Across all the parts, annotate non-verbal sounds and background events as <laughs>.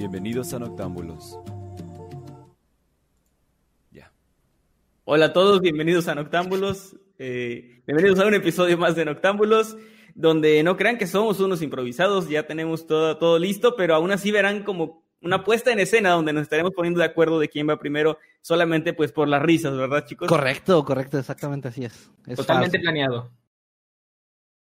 Bienvenidos a Noctámbulos. Ya. Hola a todos, bienvenidos a Noctámbulos. Eh, bienvenidos a un episodio más de Noctámbulos, donde no crean que somos unos improvisados, ya tenemos todo, todo listo, pero aún así verán como una puesta en escena donde nos estaremos poniendo de acuerdo de quién va primero, solamente pues por las risas, ¿verdad, chicos? Correcto, correcto, exactamente así es. es Totalmente fácil. planeado.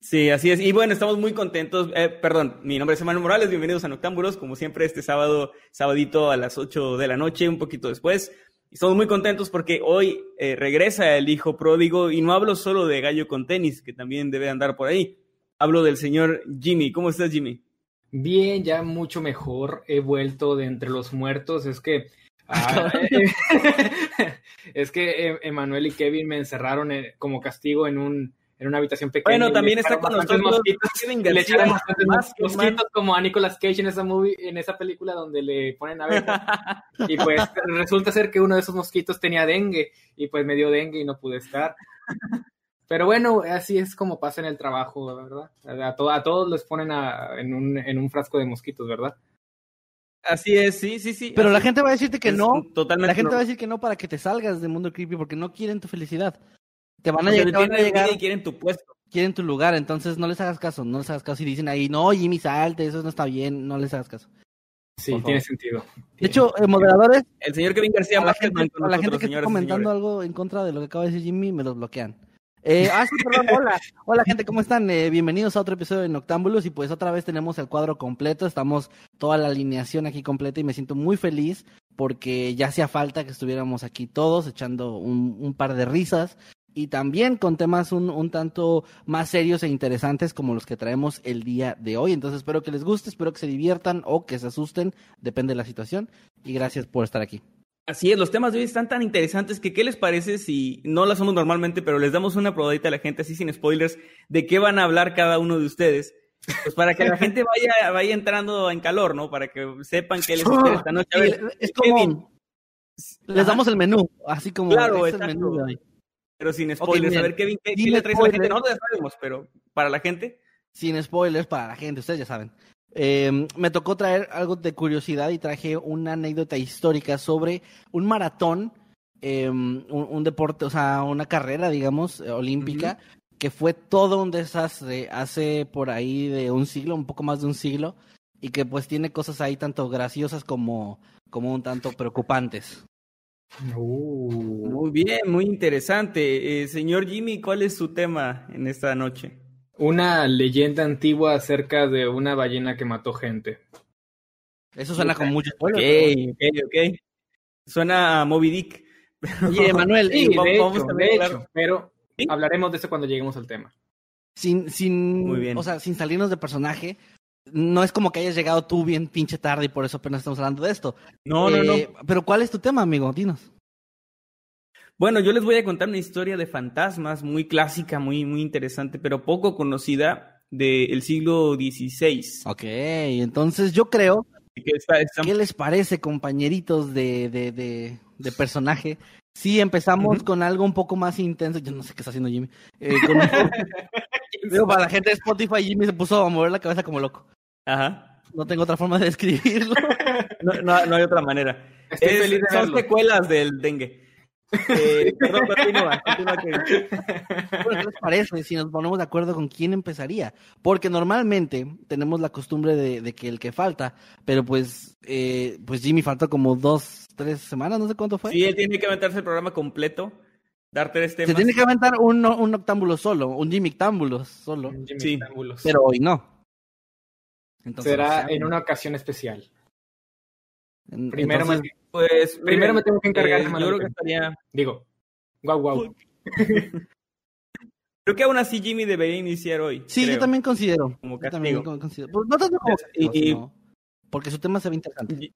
Sí, así es. Y bueno, estamos muy contentos. Eh, perdón, mi nombre es Emanuel Morales, bienvenidos a Noctámbulos, como siempre este sábado, sabadito a las 8 de la noche, un poquito después. Y estamos muy contentos porque hoy eh, regresa el hijo pródigo y no hablo solo de Gallo con tenis, que también debe andar por ahí. Hablo del señor Jimmy. ¿Cómo estás, Jimmy? Bien, ya mucho mejor. He vuelto de entre los muertos. Es que. <laughs> ah, eh, <laughs> es que Emanuel y Kevin me encerraron como castigo en un en una habitación pequeña. Bueno, también está con nosotros mosquitos. Le echaron bastantes más mosquitos como a Nicolas Cage en esa movie, en esa película donde le ponen abejas. <laughs> y pues resulta ser que uno de esos mosquitos tenía dengue y pues me dio dengue y no pude estar. Pero bueno, así es como pasa en el trabajo, ¿verdad? A, to- a todos les ponen a- en, un, en un frasco de mosquitos, ¿verdad? Así es, sí, sí, sí. Pero la gente va a decirte que es no. Totalmente. La gente va a decir que no para que te salgas del mundo creepy porque no quieren tu felicidad. Te van a, llegar, te van a tienen llegar, envidia y quieren tu puesto. quieren tu lugar, entonces no les hagas caso, no les hagas caso. Y dicen ahí, no, Jimmy, salte, eso no está bien, no les hagas caso. Sí, tiene sentido. De hecho, eh, moderadores, El señor Kevin García la gente, con la gente que está comentando señores. algo en contra de lo que acaba de decir Jimmy, me los bloquean. Eh, ah, sí, perdón, hola. <laughs> Hola, gente, ¿cómo están? Eh, bienvenidos a otro episodio de Noctámbulos. Y pues otra vez tenemos el cuadro completo. Estamos toda la alineación aquí completa y me siento muy feliz porque ya hacía falta que estuviéramos aquí todos echando un, un par de risas y también con temas un, un tanto más serios e interesantes como los que traemos el día de hoy. Entonces espero que les guste, espero que se diviertan o que se asusten, depende de la situación. Y gracias por estar aquí. Así es, los temas de hoy están tan interesantes que ¿qué les parece si no lo hacemos normalmente, pero les damos una probadita a la gente así sin spoilers de qué van a hablar cada uno de ustedes? Pues para que la gente vaya, vaya entrando en calor, ¿no? Para que sepan qué les espera esta noche. A ver, <laughs> es como, les damos el menú, así como Claro, es el menú de hoy. Pero sin spoilers. bien. a ver, Kevin, ¿qué, qué le traes a la gente? spoilers. Nosotros ya sabemos, pero para la gente. Sin spoilers para la gente, ustedes ya saben. Eh, me tocó traer algo de curiosidad y traje una anécdota histórica sobre un maratón, eh, un, un deporte, o sea, una carrera, digamos, eh, olímpica, que fue todo un desastre hace por ahí de un siglo, un poco más de un siglo, y que pues tiene cosas ahí tanto graciosas como, como un tanto preocupantes. Uh, Muy bien, muy interesante. Eh, señor Jimmy, ¿cuál es su tema en esta noche? una leyenda antigua acerca de una ballena que mató gente. Eso suena con mucho spoiler. Ok, ok, ok. Suena a Moby Dick. <laughs> Oye, Manuel, Sí, vamos- de vamos hecho, también de a hecho, hablar- pero ¿Sí? hablaremos de eso cuando lleguemos al tema. sin, sin, Muy bien. o sea, sin salirnos de personaje, no es como que hayas llegado tú bien pinche tarde y por eso apenas estamos hablando de esto. No, no, no. Eh, Pero ¿cuál es tu tema, amigo? Dinos. Bueno, yo les voy a contar una historia de fantasmas muy clásica, muy, muy interesante, pero poco conocida del siglo XVI. Ok, entonces yo creo, Que está- está- ¿qué les parece, compañeritos de, de, de, de personaje? Si empezamos con algo un poco más intenso, yo no sé qué está haciendo Jimmy. Eh, con- <laughs> Digo, para la gente de Spotify, Jimmy se puso a mover la cabeza como loco. Ajá. No tengo otra forma de <laughs> describirlo. No, no, no hay otra manera. Estoy Es- feliz de son verlo. secuelas del dengue. Eh, perdón, continúa, continúa, Kevin. <laughs> Bueno, ¿qué les parece si nos ponemos de acuerdo con quién empezaría? Porque normalmente tenemos la costumbre de, de que el que falta, pero pues, eh, pues Jimmy falta como dos, tres semanas, no sé cuánto fue. Sí, él tiene que aventarse el programa completo, dar tres temas. Se tiene que aventar un, un octámbulo solo, un Jimmy octámbulo solo, Jimmy Sí. Pero hoy no. Entonces, Será en una ocasión especial. Primero, entonces, me- Pues, Primero miren, me tengo que encargar eh, yo creo que estaría... digo, guau, guau. Creo que aún así Jimmy debería iniciar hoy. Sí, yo también considero. Como yo también considero. Pues, no tanto como Y- castigo, sino porque su tema se ve interesante.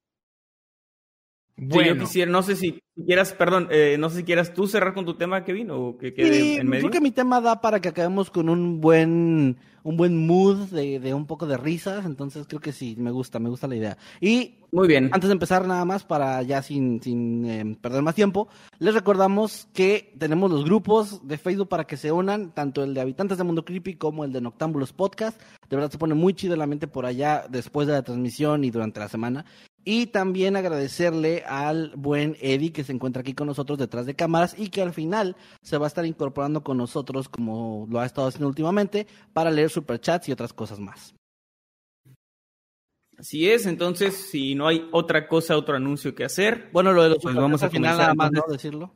Sí, Bueno, yo quisiera, no sé si quieras, perdón, eh, no sé si quieras tú cerrar con tu tema, Kevin, o que quede Sí, en medio. creo que mi tema da para que acabemos con un buen, un buen mood de, de un poco de risas, entonces creo que sí, me gusta, me gusta la idea. Y Muy bien. antes de empezar nada más, para ya sin, sin eh, perder más tiempo, les recordamos que tenemos los grupos de Facebook para que se unan, tanto el de Habitantes de Mundo Creepy como el de Noctámbulos Podcast. De verdad se pone muy chido el ambiente por allá después de la transmisión y durante la semana. Y también agradecerle al buen Eddie que se encuentra aquí con nosotros detrás de cámaras y que al final se va a estar incorporando con nosotros como lo ha estado haciendo últimamente para leer superchats y otras cosas más. Así es, entonces, si no hay otra cosa, otro anuncio que hacer. Bueno, lo de los Pues vamos a al final nada más, ¿no? Decirlo.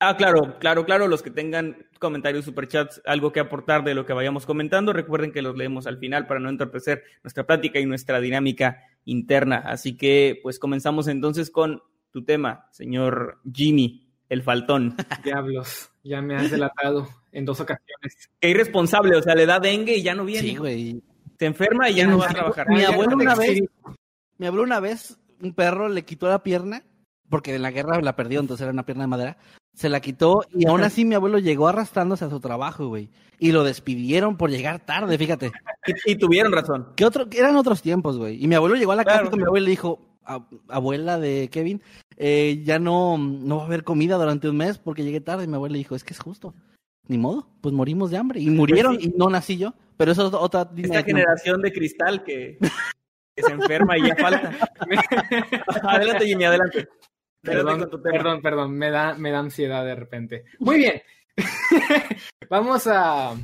Ah, claro, claro, claro, los que tengan comentarios, superchats, algo que aportar de lo que vayamos comentando, recuerden que los leemos al final para no entorpecer nuestra plática y nuestra dinámica interna. Así que, pues comenzamos entonces con tu tema, señor Jimmy, el faltón. <laughs> diablos, ya me has delatado en dos ocasiones. Qué irresponsable, o sea, le da dengue y ya no viene. Sí, güey. Se enferma y ya no va a trabajar. Mi abuelo una vez, mi abuelo una vez, un perro le quitó la pierna, porque en la guerra la perdió, entonces era una pierna de madera. Se la quitó y aún así mi abuelo llegó arrastrándose a su trabajo, güey. Y lo despidieron por llegar tarde, fíjate. Y, y tuvieron razón. ¿Qué otro? Eran otros tiempos, güey. Y mi abuelo llegó a la casa Claro. y con mi abuelo le dijo, "A- abuela de Kevin, eh, ya no, no va a haber comida durante un mes porque llegué tarde. Y mi abuelo le dijo, es que es justo. Ni modo, pues morimos de hambre. Y murieron sí. y no nací yo. Pero eso es otra Esta generación de cristal que, que se enferma y ya falta. <laughs> adelante, Jimmy, adelante. Perdón, perdón, perdón, me da, me da ansiedad de repente. Muy bien. <laughs> vamos a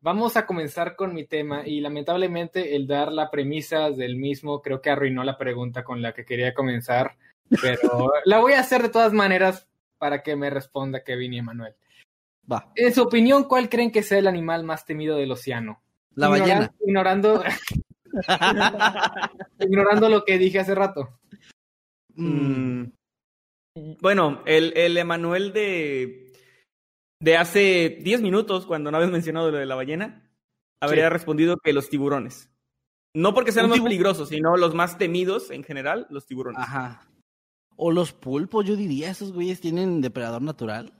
vamos a comenzar con mi tema y lamentablemente el dar la premisa del mismo creo que arruinó la pregunta con la que quería comenzar, pero <laughs> la voy a hacer de todas maneras para que me responda Kevin y Emanuel. Va, En su opinión, ¿cuál creen que sea el animal más temido del océano? la Ignoran- ballena. Ignorando, <laughs> ignorando lo que dije hace rato. Mm, Bueno, el, el Emanuel de, de hace 10 minutos, cuando no habías mencionado lo de la ballena, habría Sí. respondido que los tiburones. No porque sean los más peligrosos, sino los más temidos en general, los tiburones. Ajá. O los pulpos, yo diría, esos güeyes tienen depredador natural.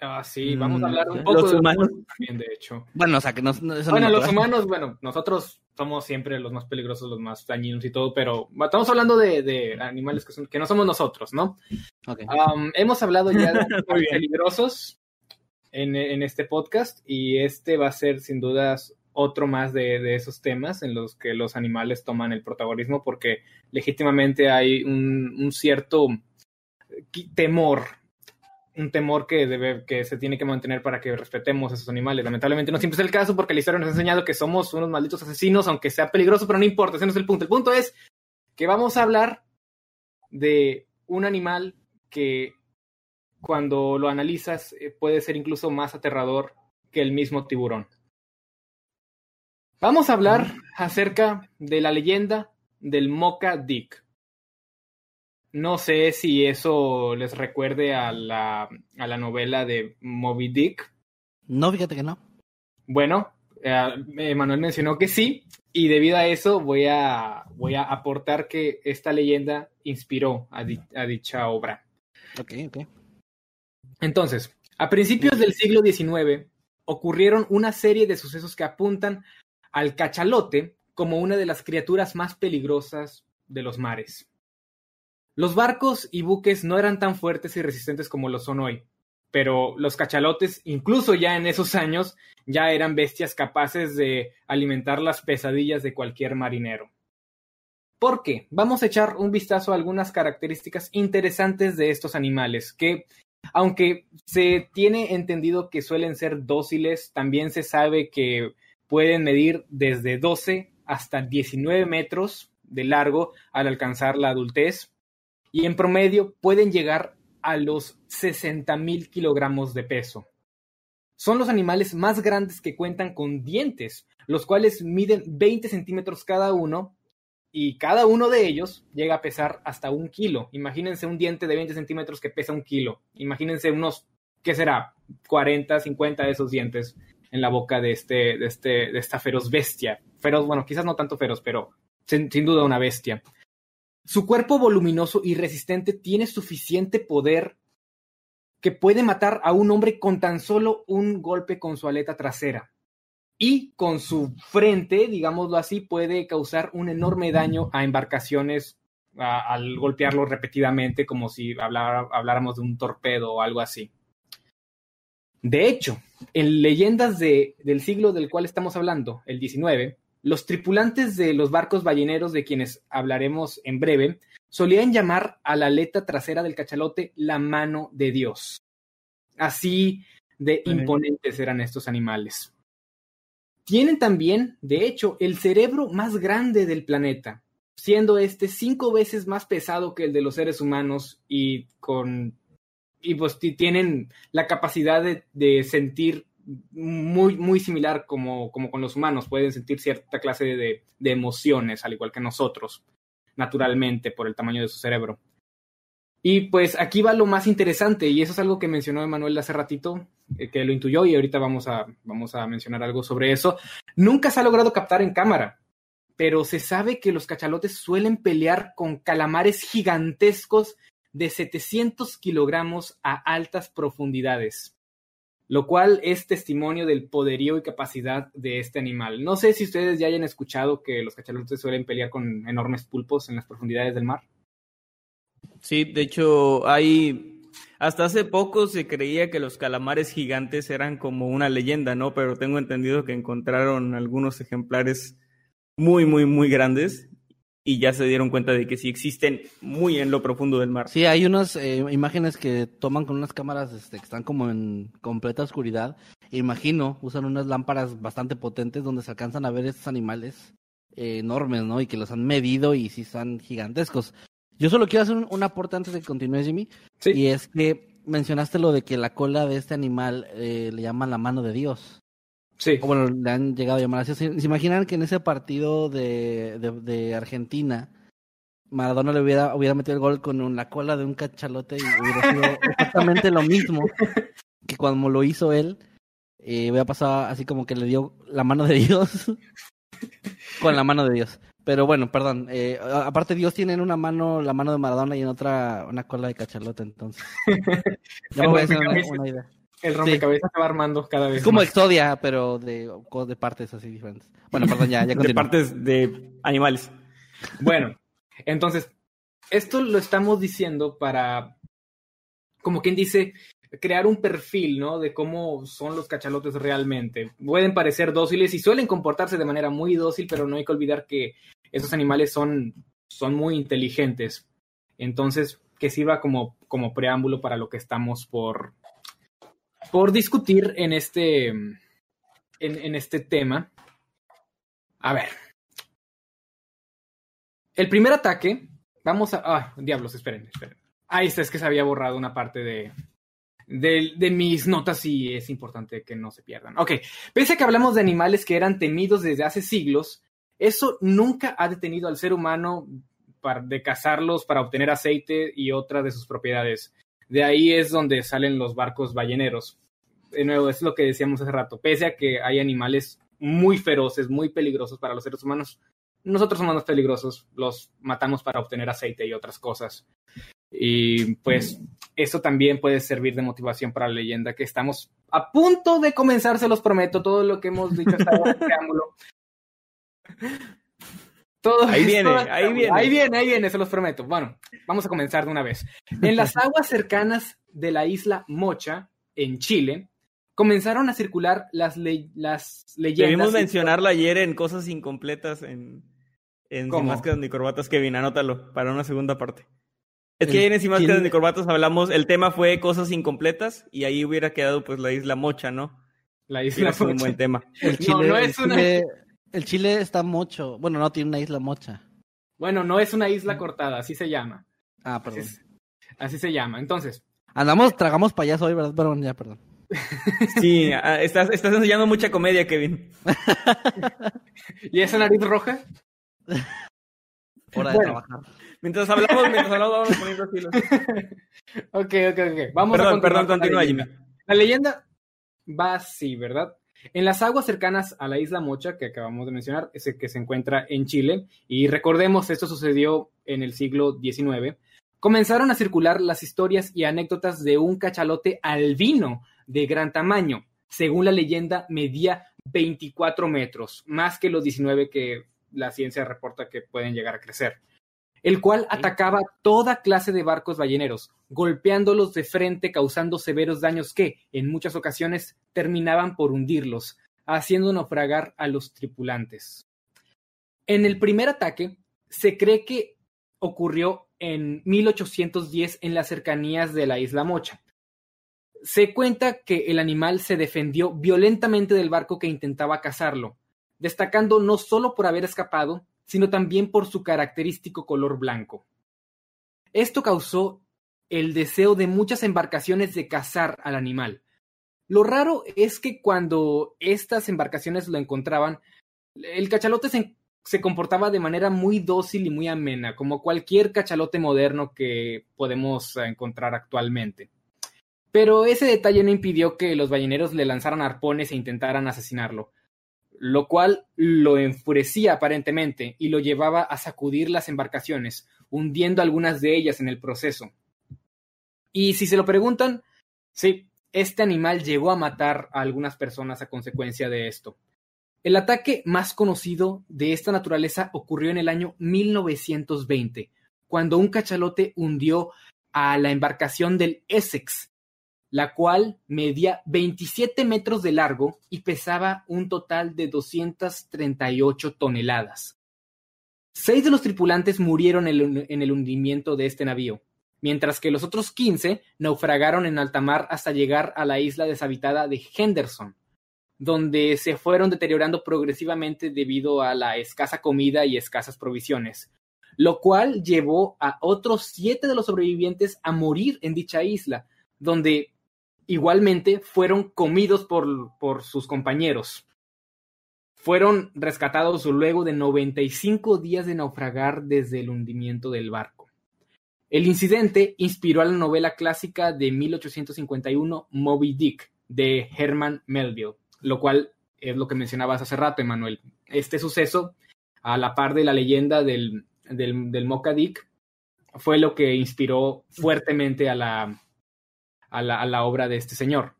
Ah, sí, vamos a hablar un Mm, poco los de humanos. también, de hecho. Bueno, o sea, que no, no- eso no Bueno, los natural. humanos, bueno, nosotros somos siempre los más peligrosos, los más dañinos y todo, pero estamos hablando de, de animales que, son, que no somos nosotros, ¿no? Ok. Um, hemos hablado ya de <laughs> animales peligrosos en, en este podcast y este va a ser sin dudas otro más de, de esos temas en los que los animales toman el protagonismo porque legítimamente hay un, un cierto qui- temor, un temor que, debe, que se tiene que mantener para que respetemos a esos animales. Lamentablemente no siempre es el caso porque la historia nos ha enseñado que somos unos malditos asesinos, aunque sea peligroso, pero no importa, ese no es el punto. El punto es que vamos a hablar de un animal que cuando lo analizas eh, puede ser incluso más aterrador que el mismo tiburón. Vamos a hablar acerca de la leyenda del Mocha Dick. No sé si eso les recuerde a la, a la novela de Moby Dick. No, fíjate que no. Bueno, eh, Manuel mencionó que sí, y debido a eso voy a, voy a aportar que esta leyenda inspiró a, di- a dicha obra. Ok, ok. Entonces, a principios del siglo XIX ocurrieron una serie de sucesos que apuntan al cachalote como una de las criaturas más peligrosas de los mares. Los barcos y buques no eran tan fuertes y resistentes como lo son hoy, pero los cachalotes, incluso ya en esos años, ya eran bestias capaces de alimentar las pesadillas de cualquier marinero. ¿Por qué? Vamos a echar un vistazo a algunas características interesantes de estos animales que, aunque se tiene entendido que suelen ser dóciles, también se sabe que pueden medir desde 12 hasta 19 metros de largo al alcanzar la adultez y en promedio pueden llegar a los 60 mil kilogramos de peso. Son los animales más grandes que cuentan con dientes, los cuales miden 20 centímetros cada uno y cada uno de ellos llega a pesar hasta un kilo. Imagínense un diente de 20 centímetros que pesa un kilo. Imagínense unos, ¿qué será? 40, 50 de esos dientes en la boca de, este, de, este, de esta feroz bestia. Feroz, bueno, quizás no tanto feroz, pero sin duda una bestia. Su cuerpo voluminoso y resistente tiene suficiente poder que puede matar a un hombre con tan solo un golpe con su aleta trasera y con su frente, digámoslo así, puede causar un enorme daño a embarcaciones al golpearlo repetidamente, como si habláramos de un torpedo o algo así. De hecho, en leyendas de, del siglo del cual estamos hablando, el 19, los tripulantes de los barcos balleneros de quienes hablaremos en breve solían llamar a la aleta trasera del cachalote la mano de Dios. Así de imponentes eran estos animales. Tienen también, de hecho, el cerebro más grande del planeta, siendo este cinco veces más pesado que el de los seres humanos y con y pues tienen la capacidad de, sentir muy, muy similar como, como, con los humanos, pueden sentir cierta clase de, emociones, al igual que nosotros, naturalmente, por el tamaño de su cerebro. Y pues aquí va lo más interesante, y eso es algo que mencionó Emanuel hace ratito, eh, que lo intuyó, y ahorita vamos a, vamos a mencionar algo sobre eso. Nunca se ha logrado captar en cámara, pero se sabe que los cachalotes suelen pelear con calamares gigantescos de 700 kilogramos a altas profundidades, lo cual es testimonio del poderío y capacidad de este animal. No sé si ustedes ya hayan escuchado que los cachalotes suelen pelear con enormes pulpos en las profundidades del mar. Sí, de hecho, hay. Hasta hace poco se creía que los calamares gigantes eran como una leyenda, ¿no? Pero tengo entendido que encontraron algunos ejemplares muy, muy, muy grandes y ya se dieron cuenta de que sí existen muy en lo profundo del mar. Sí, hay unas eh, imágenes que toman con unas cámaras este, que están como en completa oscuridad. Imagino, usan unas lámparas bastante potentes donde se alcanzan a ver estos animales eh, enormes, ¿no? Y que los han medido y sí son gigantescos. Yo solo quiero hacer un, aporte antes de que continúe, Jimmy. Sí. Y es que mencionaste lo de que la cola de este animal eh, le llaman la mano de Dios. Sí. O bueno, le han llegado a llamar así. ¿Se, imaginan que en ese partido de, de, Argentina, Maradona le hubiera, hubiera metido el gol con la cola de un cachalote y hubiera sido exactamente lo mismo que cuando lo hizo él? Eh, hubiera pasado así como que le dio la mano de Dios <laughs> con la mano de Dios. Pero bueno, perdón. Eh, aparte, Dios tiene en una mano la mano de Maradona y en otra una cola de cachalote, entonces. <laughs> ya me voy a hacer una, idea. El rompecabezas se va armando cada vez. Es como Exodia, pero de, de partes así diferentes. Bueno, <laughs> perdón, ya, ya De partes de animales. Bueno, entonces, esto lo estamos diciendo para, como quien dice, crear un perfil, ¿no? De cómo son los cachalotes realmente. Pueden parecer dóciles y suelen comportarse de manera muy dócil, pero no hay que olvidar que esos animales son, son muy inteligentes. Entonces, que sirva como, como preámbulo para lo que estamos por, por discutir en este, en, este tema. A ver. El primer ataque, vamos a... Ah, diablos, esperen, esperen. Ahí está, es que se había borrado una parte de, de, de, mis notas y es importante que no se pierdan. Ok, pese a que hablamos de animales que eran temidos desde hace siglos, eso nunca ha detenido al ser humano para, de cazarlos para obtener aceite y otras de sus propiedades. De ahí es donde salen los barcos balleneros. De nuevo, es lo que decíamos hace rato. Pese a que hay animales muy feroces, muy peligrosos para los seres humanos, nosotros somos más peligrosos, los matamos para obtener aceite y otras cosas. Y pues eso también puede servir de motivación para la leyenda que estamos a punto de comenzar, se los prometo, todo lo que hemos dicho hasta ahora, <laughs> todo ahí viene, ahí viene. Ahí viene, ahí viene, se los prometo. Bueno, vamos a comenzar de una vez. En las <laughs> aguas cercanas de la isla Mocha, en Chile, comenzaron a circular las, las leyendas. Debimos mencionarlo ayer en cosas incompletas en, En Sin. Máscaras ni Corbatas, Kevin, anótalo para una segunda parte. Es que ahí en Sin Máscaras ni Corbatas hablamos, el tema fue cosas incompletas y ahí hubiera quedado pues la isla Mocha, ¿no? La isla sido un Mocha. buen tema. El <laughs> No, Chile, no es una- Chile- el Chile está mocho. Bueno, no tiene una isla mocha. Bueno, no es una isla cortada, así se llama. Ah, perdón. así se llama. Entonces, Andamos, tragamos payaso hoy, ¿verdad? Perdón, ya, perdón. <laughs> Sí, ah, estás, estás enseñando mucha comedia, Kevin. <laughs> ¿y esa nariz roja? Hora de Bueno. trabajar. Mientras hablamos, mientras hablamos, vamos poniendo así los... <laughs> Ok, ok, ok. Vamos a Perdón, continuar perdón, con la continúa, leyenda. Jimmy. La leyenda va así, ¿verdad? En las aguas cercanas a la isla Mocha, que acabamos de mencionar, ese que se encuentra en Chile, y recordemos, esto sucedió en el siglo XIX, comenzaron a circular las historias y anécdotas de un cachalote albino de gran tamaño. Según la leyenda, medía 24 metros, más que los 19 que la ciencia reporta que pueden llegar a crecer, el cual atacaba toda clase de barcos balleneros, golpeándolos de frente, causando severos daños que, en muchas ocasiones, terminaban por hundirlos, haciendo naufragar a los tripulantes. En el primer ataque, se cree que ocurrió en 1810 en las cercanías de la isla Mocha. Se cuenta que el animal se defendió violentamente del barco que intentaba cazarlo, destacando no solo por haber escapado, sino también por su característico color blanco. Esto causó el deseo de muchas embarcaciones de cazar al animal. Lo raro es que cuando estas embarcaciones lo encontraban, el cachalote se, comportaba de manera muy dócil y muy amena, como cualquier cachalote moderno que podemos encontrar actualmente. Pero ese detalle no impidió que los balleneros le lanzaran arpones e intentaran asesinarlo, lo cual lo enfurecía aparentemente y lo llevaba a sacudir las embarcaciones, hundiendo algunas de ellas en el proceso. Y si se lo preguntan, sí, este animal llegó a matar a algunas personas a consecuencia de esto. El ataque más conocido de esta naturaleza ocurrió en el año 1920, cuando un cachalote hundió a la embarcación del Essex, la cual medía 27 metros de largo y pesaba un total de 238 toneladas. Seis de los tripulantes murieron en el hundimiento de este navío, mientras que los otros 15 naufragaron en alta mar hasta llegar a la isla deshabitada de Henderson, donde se fueron deteriorando progresivamente debido a la escasa comida y escasas provisiones, lo cual llevó a otros siete de los sobrevivientes a morir en dicha isla, donde igualmente fueron comidos por, por sus compañeros. Fueron rescatados luego de 95 días de naufragar desde el hundimiento del barco. El incidente inspiró a la novela clásica de 1851 Moby Dick de Herman Melville, lo cual es lo que mencionabas hace rato, Emanuel. Este suceso, a la par de la leyenda del, del, Mocha Dick, fue lo que inspiró fuertemente a la, a la, a la obra de este señor.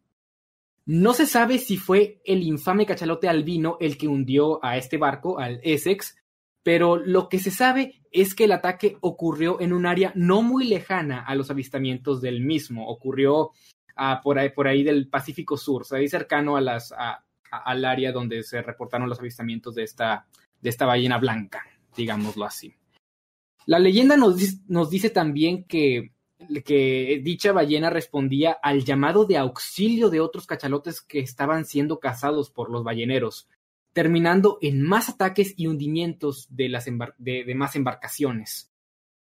No se sabe si fue el infame cachalote albino el que hundió a este barco, al Essex, pero lo que se sabe es que el ataque ocurrió en un área no muy lejana a los avistamientos del mismo. Ocurrió uh, por, ahí, del Pacífico Sur, o sea, ahí cercano al área donde se reportaron los avistamientos de esta, de esta ballena blanca, digámoslo así. La leyenda nos, nos dice también que que dicha ballena respondía al llamado de auxilio de otros cachalotes que estaban siendo cazados por los balleneros, terminando en más ataques y hundimientos de, más embarcaciones.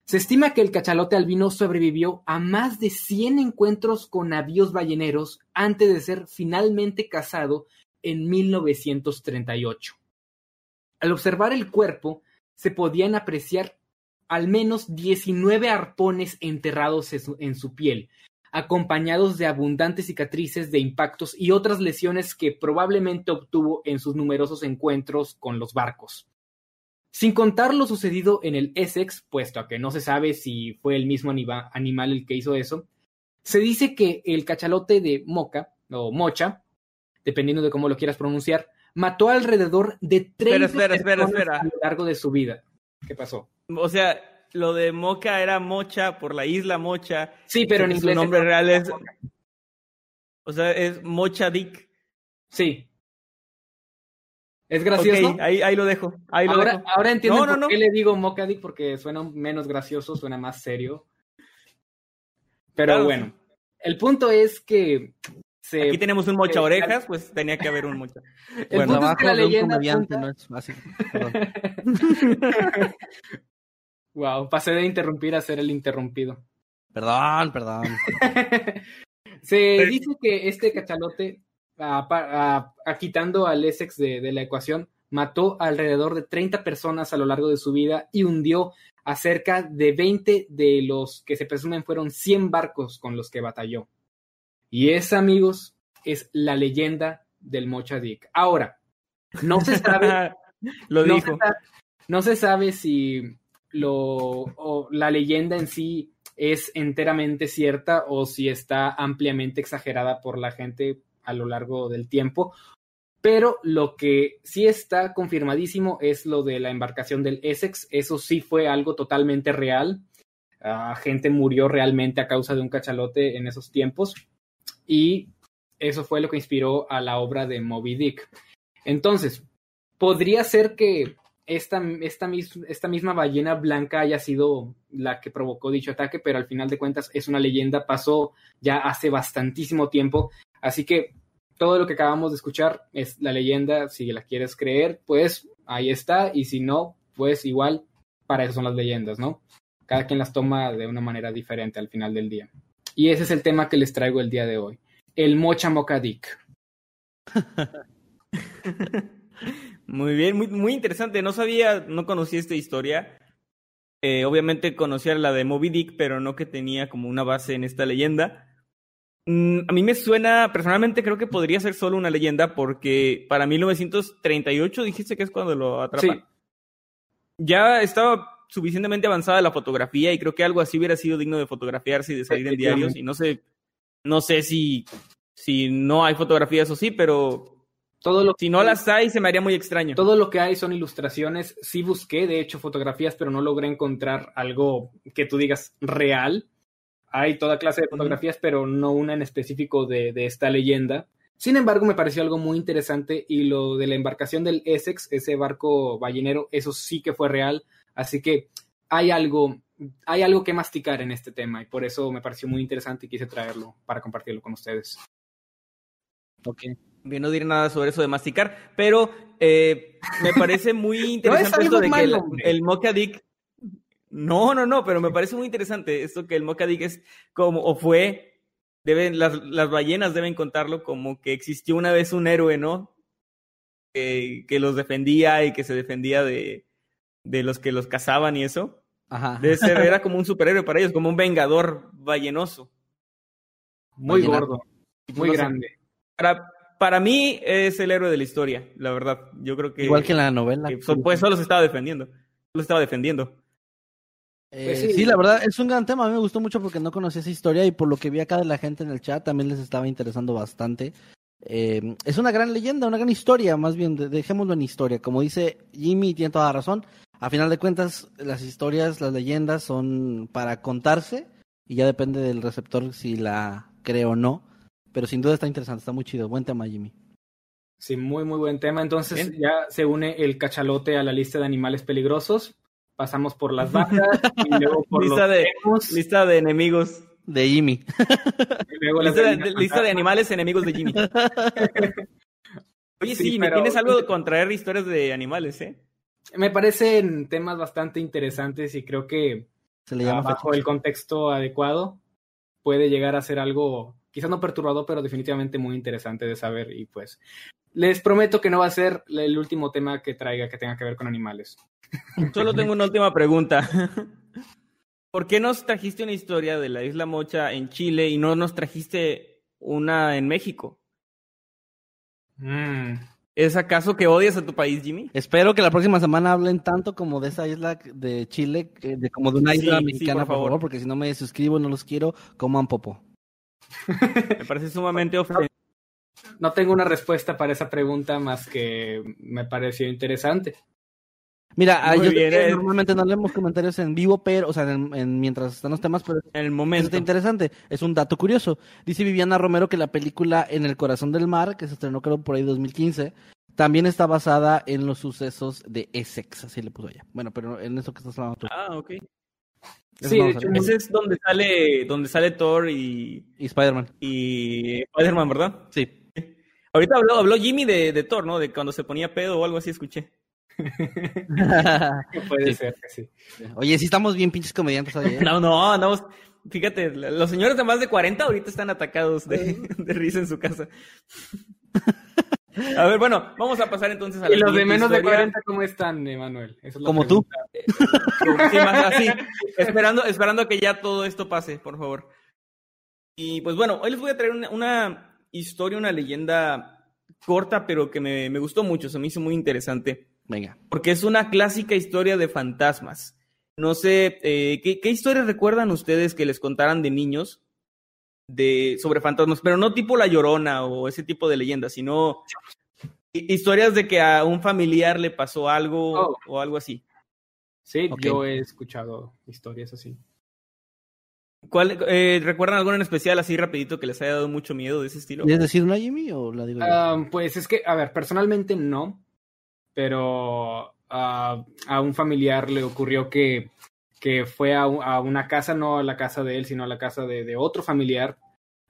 Se estima que el cachalote albino sobrevivió a más de 100 encuentros con navíos balleneros antes de ser finalmente cazado en 1938. Al observar el cuerpo, se podían apreciar al menos 19 arpones enterrados en su, piel, acompañados de abundantes cicatrices de impactos y otras lesiones que probablemente obtuvo en sus numerosos encuentros con los barcos. Sin contar lo sucedido en el Essex, puesto a que no se sabe si fue el mismo anima, animal el que hizo eso, se dice que el cachalote de Moca, o Mocha, dependiendo de cómo lo quieras pronunciar, mató alrededor de 30 espera, espera, espera. a lo largo de su vida. ¿Qué pasó? O sea, lo de Mocha era Mocha por la isla Mocha. Sí, pero en inglés. Su nombre real es. O sea, es Mocha Dick. Sí. Es gracioso. Ahí, ahí lo dejo. Ahí lo ahora, dejo. ahora entiendo No, no, por no. qué le digo Mockadick, porque suena menos gracioso, suena más serio. Pero Claro, bueno, el punto es que se, Aquí tenemos un mocha orejas, pues tenía que haber un mocha. <laughs> el bueno, punto es que la Trabajo de un leyenda comediante apunta- no es fácil. <laughs> <laughs> Wow, pasé de interrumpir a ser el interrumpido. Perdón, perdón. <laughs> Se dice que este cachalote, a- a- a- quitando al Essex de, de la ecuación, mató alrededor de 30 personas a lo largo de su vida y hundió a cerca de 20 de los que se presumen fueron 100 barcos con los que batalló. Y esa, amigos, es la leyenda del Mocha Dick. Ahora, no se sabe <laughs> lo no dijo. Se sabe, no se sabe si lo, o la leyenda en sí es enteramente cierta o si está ampliamente exagerada por la gente a lo largo del tiempo. Pero lo que sí está confirmadísimo es lo de la embarcación del Essex. Eso sí fue algo totalmente real. Ah, gente murió realmente a causa de un cachalote en esos tiempos. Y eso fue lo que inspiró a la obra de Moby Dick. Entonces, podría ser que esta, esta, mis- esta misma ballena blanca haya sido la que provocó dicho ataque, pero al final de cuentas es una leyenda, pasó ya hace bastantísimo tiempo, así que todo lo que acabamos de escuchar es la leyenda, si la quieres creer, pues ahí está, y si no, pues igual, para eso son las leyendas, ¿no? Cada quien las toma de una manera diferente al final del día. Y ese es el tema que les traigo el día de hoy, el Mocha Dick. <laughs> Muy bien, muy, muy interesante. No sabía, no conocía esta historia. Eh, obviamente conocía la de Moby Dick, pero no que tenía como una base en esta leyenda. Mm, a mí me suena, personalmente creo que podría ser solo una leyenda, porque para 1938 dijiste que es cuando lo atrapan. Sí, Ya estaba suficientemente avanzada la fotografía y creo que algo así hubiera sido digno de fotografiarse y de salir en diarios. Y no sé, no sé si, si no hay fotografías o sí, pero todo lo si no las hay se me haría muy extraño. Todo lo que hay son ilustraciones. Sí busqué, de hecho, fotografías, pero no logré encontrar algo que tú digas real. Hay toda clase de fotografías, pero no una en específico de, de esta leyenda. Sin embargo, me pareció algo muy interesante y lo de la embarcación del Essex, ese barco ballenero, eso sí que fue real. Así que hay algo, hay algo que masticar en este tema y por eso me pareció muy interesante y quise traerlo para compartirlo con ustedes. Ok. Bien, no diré nada sobre eso de masticar, pero eh, me parece muy <laughs> No es interesante esto de que el, hombre. el Mocha Dick. No, no, no, pero me parece muy interesante esto que el Mocha Dick es como, o fue, deben, las, las ballenas deben contarlo como que existió una vez un héroe, ¿no? Que, que los defendía y que se defendía de, de los que los cazaban y eso. Ajá. Debe ser, era como un superhéroe para ellos, como un vengador ballenoso. Muy Ballena. gordo, muy No sé. grande. Para, para mí es el héroe de la historia, la verdad. Yo creo que. Igual que en la novela. que so- pues solo se estaba defendiendo. Solo estaba defendiendo. Eh, Pues sí. sí. la verdad es un gran tema. A mí me gustó mucho porque no conocía esa historia y por lo que vi acá de la gente en el chat también les estaba interesando bastante. Eh, es una gran leyenda, una gran historia, más bien, de- dejémoslo en historia. Como dice Jimmy, y tiene toda la razón. A final de cuentas, las historias, las leyendas son para contarse y ya depende del receptor si la cree o no. Pero sin duda está interesante, está muy chido. Buen tema, Jimmy. Sí, muy, muy buen tema. Entonces Bien. ya se une el cachalote a la lista de animales peligrosos. Pasamos por las vacas <laughs> y luego por Lista los de- emos, Lista de enemigos. De Jimmy. y luego las Lista de, de- lista de animales enemigos de Jimmy. <laughs> Oye, sí, Sí, pero- tienes algo con traer historias de animales, ¿eh? Me parecen temas bastante interesantes y creo que Se le llama bajo el contexto adecuado puede llegar a ser algo quizás no perturbador, pero definitivamente muy interesante de saber y pues les prometo que no va a ser el último tema que traiga que tenga que ver con animales. <laughs> Solo tengo una última pregunta. <laughs> ¿Por qué nos trajiste una historia de la isla Mocha en Chile y no nos trajiste una en México? Mm. ¿Es acaso que odias a tu país, Jimmy? Espero que la próxima semana hablen tanto como de esa isla de Chile, de como de una isla sí, mexicana, por por favor. favor, porque si no me suscribo, no los quiero, coman popo. Me parece sumamente ofensivo. No tengo una respuesta para esa pregunta más que me pareció interesante. Mira, Muy yo sé bien, que eh. normalmente no leemos comentarios en vivo, pero, o sea, en, en- mientras están los temas, pero En el momento. está interesante. Es un dato curioso. Dice Viviana Romero que la película En el corazón del mar, que se estrenó creo por ahí 2015, también está basada en los sucesos de Essex, así le puso ella. Bueno, pero en eso que estás hablando tú. Ah, ok. Eso Sí, de hecho. Ese es donde sale, donde sale Thor y, Y Spider-Man. y Spider-Man, ¿verdad? Sí. Ahorita habló, habló Jimmy de, de Thor, ¿no? De cuando se ponía pedo o algo así, escuché. <laughs> <laughs> Puede Sí. ser que sí. Oye, sí estamos bien pinches comediantes hoy, ¿eh? <laughs> No, no, andamos. Fíjate, los señores de más de 40 ahorita están atacados de, de risa en su casa. A ver, bueno, vamos a pasar entonces a la Y los de menos de historia. 40, ¿cómo están, Emanuel? Es Como tú. Sí, más así, esperando, esperando que ya todo esto pase, por favor. Y pues bueno, hoy les voy a traer una, una historia, una leyenda corta, pero que me, me gustó mucho, se me hizo muy interesante. Venga. Porque es una clásica historia de fantasmas. No sé, eh, ¿qué, qué historias recuerdan ustedes que les contaran de niños de, sobre fantasmas? Pero no tipo La Llorona o ese tipo de leyendas, sino hi- historias de que a un familiar le pasó algo Oh. o algo así. Sí, yo he escuchado historias así. ¿Cuál, eh, ¿Recuerdan alguna en especial así rapidito que les haya dado mucho miedo de ese estilo? ¿Quieres decir una, Jimmy, o la digo yo? Ah, pues es que, a ver, personalmente no, pero a un familiar le ocurrió que, que fue a, a una casa, no a la casa de él, sino a la casa de, de otro familiar,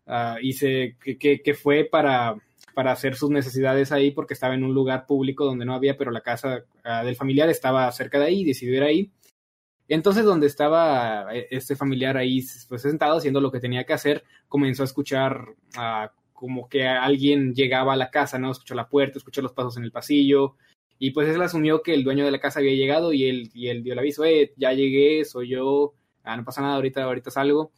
ah, y se, que, que, fue para, para hacer sus necesidades ahí porque estaba en un lugar público donde no había, pero la casa ah, del familiar estaba cerca de ahí y decidió ir ahí. Entonces, donde estaba eh, este familiar ahí pues, sentado haciendo lo que tenía que hacer, comenzó a escuchar ah, como que alguien llegaba a la casa, ¿no? Escuchó la puerta, escuchó los pasos en el pasillo, y pues él asumió que el dueño de la casa había llegado y él, y él dio el aviso, eh, ya llegué, soy yo, ah, no pasa nada, ahorita, ahorita salgo.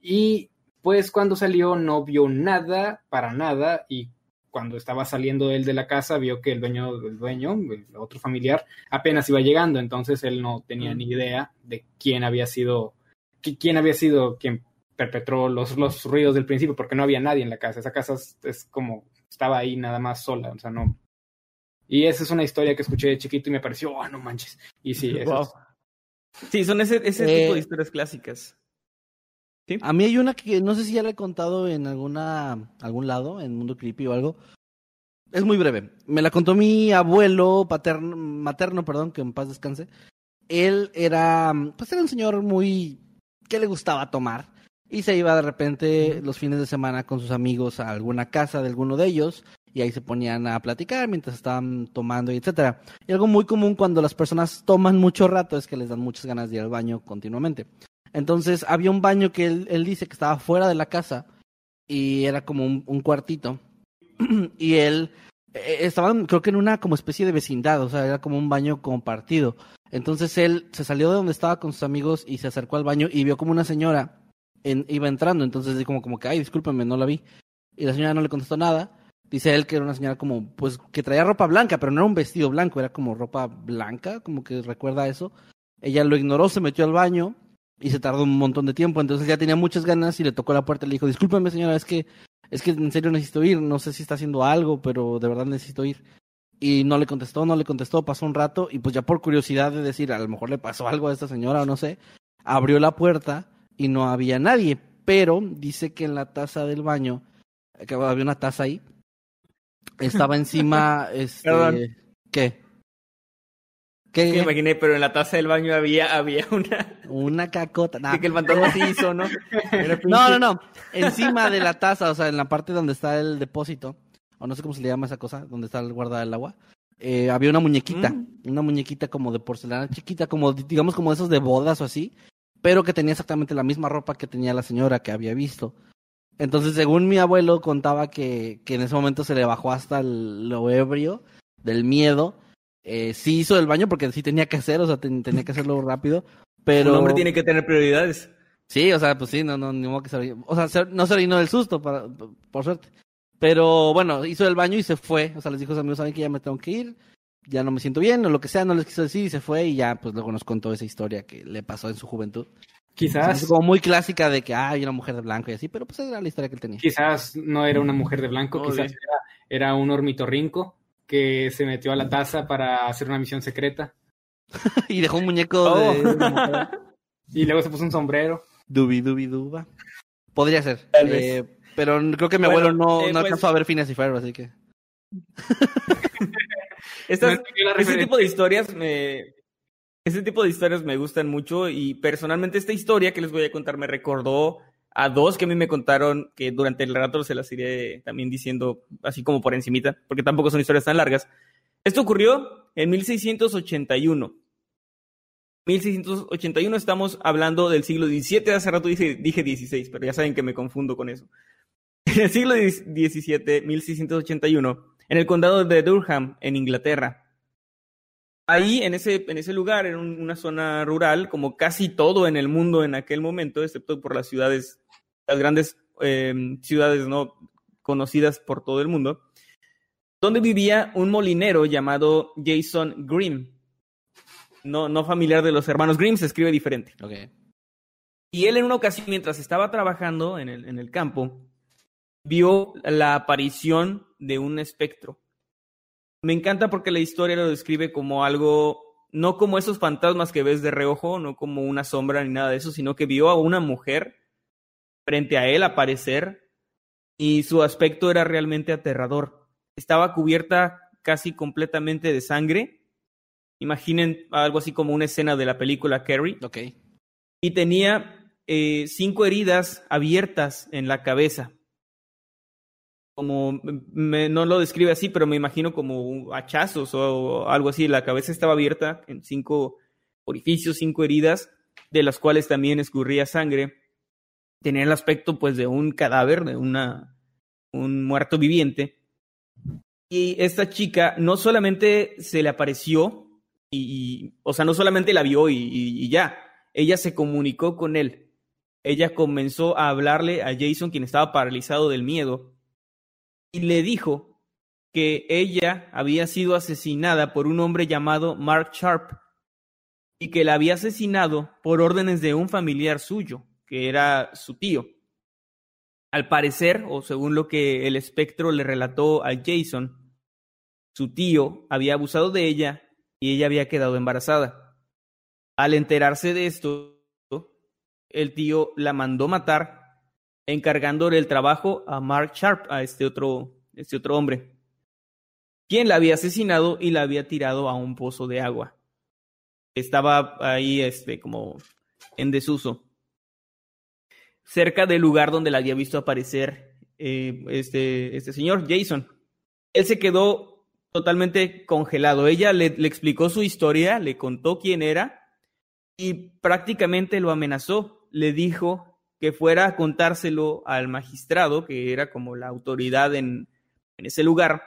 Y pues cuando salió no vio nada, para nada, y cuando estaba saliendo él de la casa vio que el dueño, el dueño, el otro familiar, apenas iba llegando, entonces él no tenía Mm. ni idea de quién había sido, qui- quién había sido quien perpetró los, los ruidos del principio, porque no había nadie en la casa. Esa casa es, es como, estaba ahí nada más sola, o sea, no. Y esa es una historia que escuché de chiquito y me pareció, oh, no manches. Y sí, eso Wow. es- Sí, son ese, ese Eh, tipo de historias clásicas. ¿Sí? A mí hay una que no sé si ya la he contado en alguna algún lado, en Mundo Creepy o algo. Es muy breve. Me la contó mi abuelo paterno, materno, perdón, que en paz descanse. Él era, pues era un señor muy que le gustaba tomar y se iba de repente los fines de semana con sus amigos a alguna casa de alguno de ellos y ahí se ponían a platicar mientras estaban tomando y etcétera. Y algo muy común cuando las personas toman mucho rato es que les dan muchas ganas de ir al baño continuamente. Entonces había un baño que él, dice que estaba fuera de la casa y era como un, cuartito. <clears throat> y él eh, estaban, creo que en una como especie de vecindad, o sea, era como un baño compartido. Entonces él se salió de donde estaba con sus amigos y se acercó al baño y vio como una señora iba entrando. Entonces como, como que, ay, discúlpeme, no la vi. Y la señora no le contestó nada. Dice él que era una señora como, pues, que traía ropa blanca, pero no era un vestido blanco, era como ropa blanca, como que recuerda eso. Ella lo ignoró, se metió al baño y se tardó un montón de tiempo. Entonces ya tenía muchas ganas y le tocó la puerta y le dijo, discúlpeme señora, es que, es que en serio necesito ir, no sé si está haciendo algo, pero de verdad necesito ir. Y no le contestó, no le contestó, pasó un rato y pues ya por curiosidad de decir, a lo mejor le pasó algo a esta señora o no sé, abrió la puerta y no había nadie, pero dice que en la taza del baño, que había una taza ahí, estaba <laughs> encima, este, Perdón. ¿qué? Me ¿Qué? imaginé, pero en la taza del baño había, había una. Una cacota. nah. que el fantasma sí hizo, ¿no? No, no, no. Encima de la taza, o sea, en la parte donde está el depósito, o no sé cómo se le llama esa cosa, donde está el guarda del agua, eh, había una muñequita, Mm. una muñequita como de porcelana chiquita, como digamos como esos de bodas o así, pero que tenía exactamente la misma ropa que tenía la señora que había visto. Entonces, según mi abuelo contaba que, que en ese momento se le bajó hasta el- lo ebrio del miedo. Eh, sí hizo el baño porque sí tenía que hacer, o sea, ten- tenía que hacerlo rápido. Pero... Un hombre tiene que tener prioridades. Sí, o sea, pues sí, no, no, ni modo que se. O sea, se- no se orinó del susto, para, por suerte. Pero bueno, hizo el baño y se fue. O sea, les dijo a sus amigos, saben que ya me tengo que ir, ya no me siento bien, o lo que sea, no les quiso decir y se fue y ya, pues luego nos contó esa historia que le pasó en su juventud. Quizás, Es como muy clásica de que, hay una mujer de blanco y así, pero pues esa era la historia que él tenía. quizás no era una mujer de blanco, quizás era, era un ornitorrinco que se metió a la taza para hacer una misión secreta <laughs> y dejó un muñeco Oh. de una mujer. y luego se puso un sombrero. Dubi, dubi, duba. Podría ser. Tal Eh, pero creo que mi Bueno, abuelo no, eh, no pues- alcanzó a ver Phineas y Ferb, así que... <laughs> Estas, <laughs> No ese referencia. tipo de historias me... Ese tipo de historias me gustan mucho y personalmente esta historia que les voy a contar me recordó a dos que a mí me contaron que durante el rato se las iré también diciendo así como por encimita, porque tampoco son historias tan largas. Esto ocurrió en 1681. 1681 estamos hablando del siglo XVII, hace rato dije, dije 16, pero ya saben que me confundo con eso. <laughs> En el siglo XVII, 1681, en el condado de Durham, en Inglaterra. Ahí, en ese, en ese lugar, en un- una zona rural, como casi todo en el mundo en aquel momento, excepto por las ciudades, las grandes eh, ciudades no conocidas por todo el mundo, donde vivía un molinero llamado Jason Grimm. No, no familiar de los hermanos Grimm, se escribe diferente. Y él en una ocasión, mientras estaba trabajando en el, en el campo, vio la aparición de un espectro. Me encanta porque la historia lo describe como algo, no como esos fantasmas que ves de reojo, no como una sombra ni nada de eso, sino que vio a una mujer frente a él aparecer y su aspecto era realmente aterrador. Estaba cubierta casi completamente de sangre. Imaginen algo así como una escena de la película Carrie Ok. y tenía eh, cinco heridas abiertas en la cabeza. Como me- no lo describe así, pero me imagino como hachazos o algo así. La cabeza estaba abierta en cinco orificios, cinco heridas, de las cuales también escurría sangre. Tenía el aspecto, pues, de un cadáver, de una un muerto viviente. Y esta chica no solamente se le apareció y, o sea, no solamente la vio y ya, ella se comunicó con él. Ella comenzó a hablarle a Jason, quien estaba paralizado del miedo, y le dijo que ella había sido asesinada por un hombre llamado Mark Sharp y que la había asesinado por órdenes de un familiar suyo, que era su tío. Al parecer, o según lo que el espectro le relató a Jason, su tío había abusado de ella y ella había quedado embarazada. Al enterarse de esto, el tío la mandó matar, encargándole el trabajo a Mark Sharp, a este otro, este otro hombre, quien la había asesinado y la había tirado a un pozo de agua. Estaba ahí, este, como en desuso, cerca del lugar donde la había visto aparecer eh, este, este señor, Jason. Él se quedó totalmente congelado. Ella le, le explicó su historia, le contó quién era y prácticamente lo amenazó. Le dijo que fuera a contárselo al magistrado, que era como la autoridad en, en ese lugar,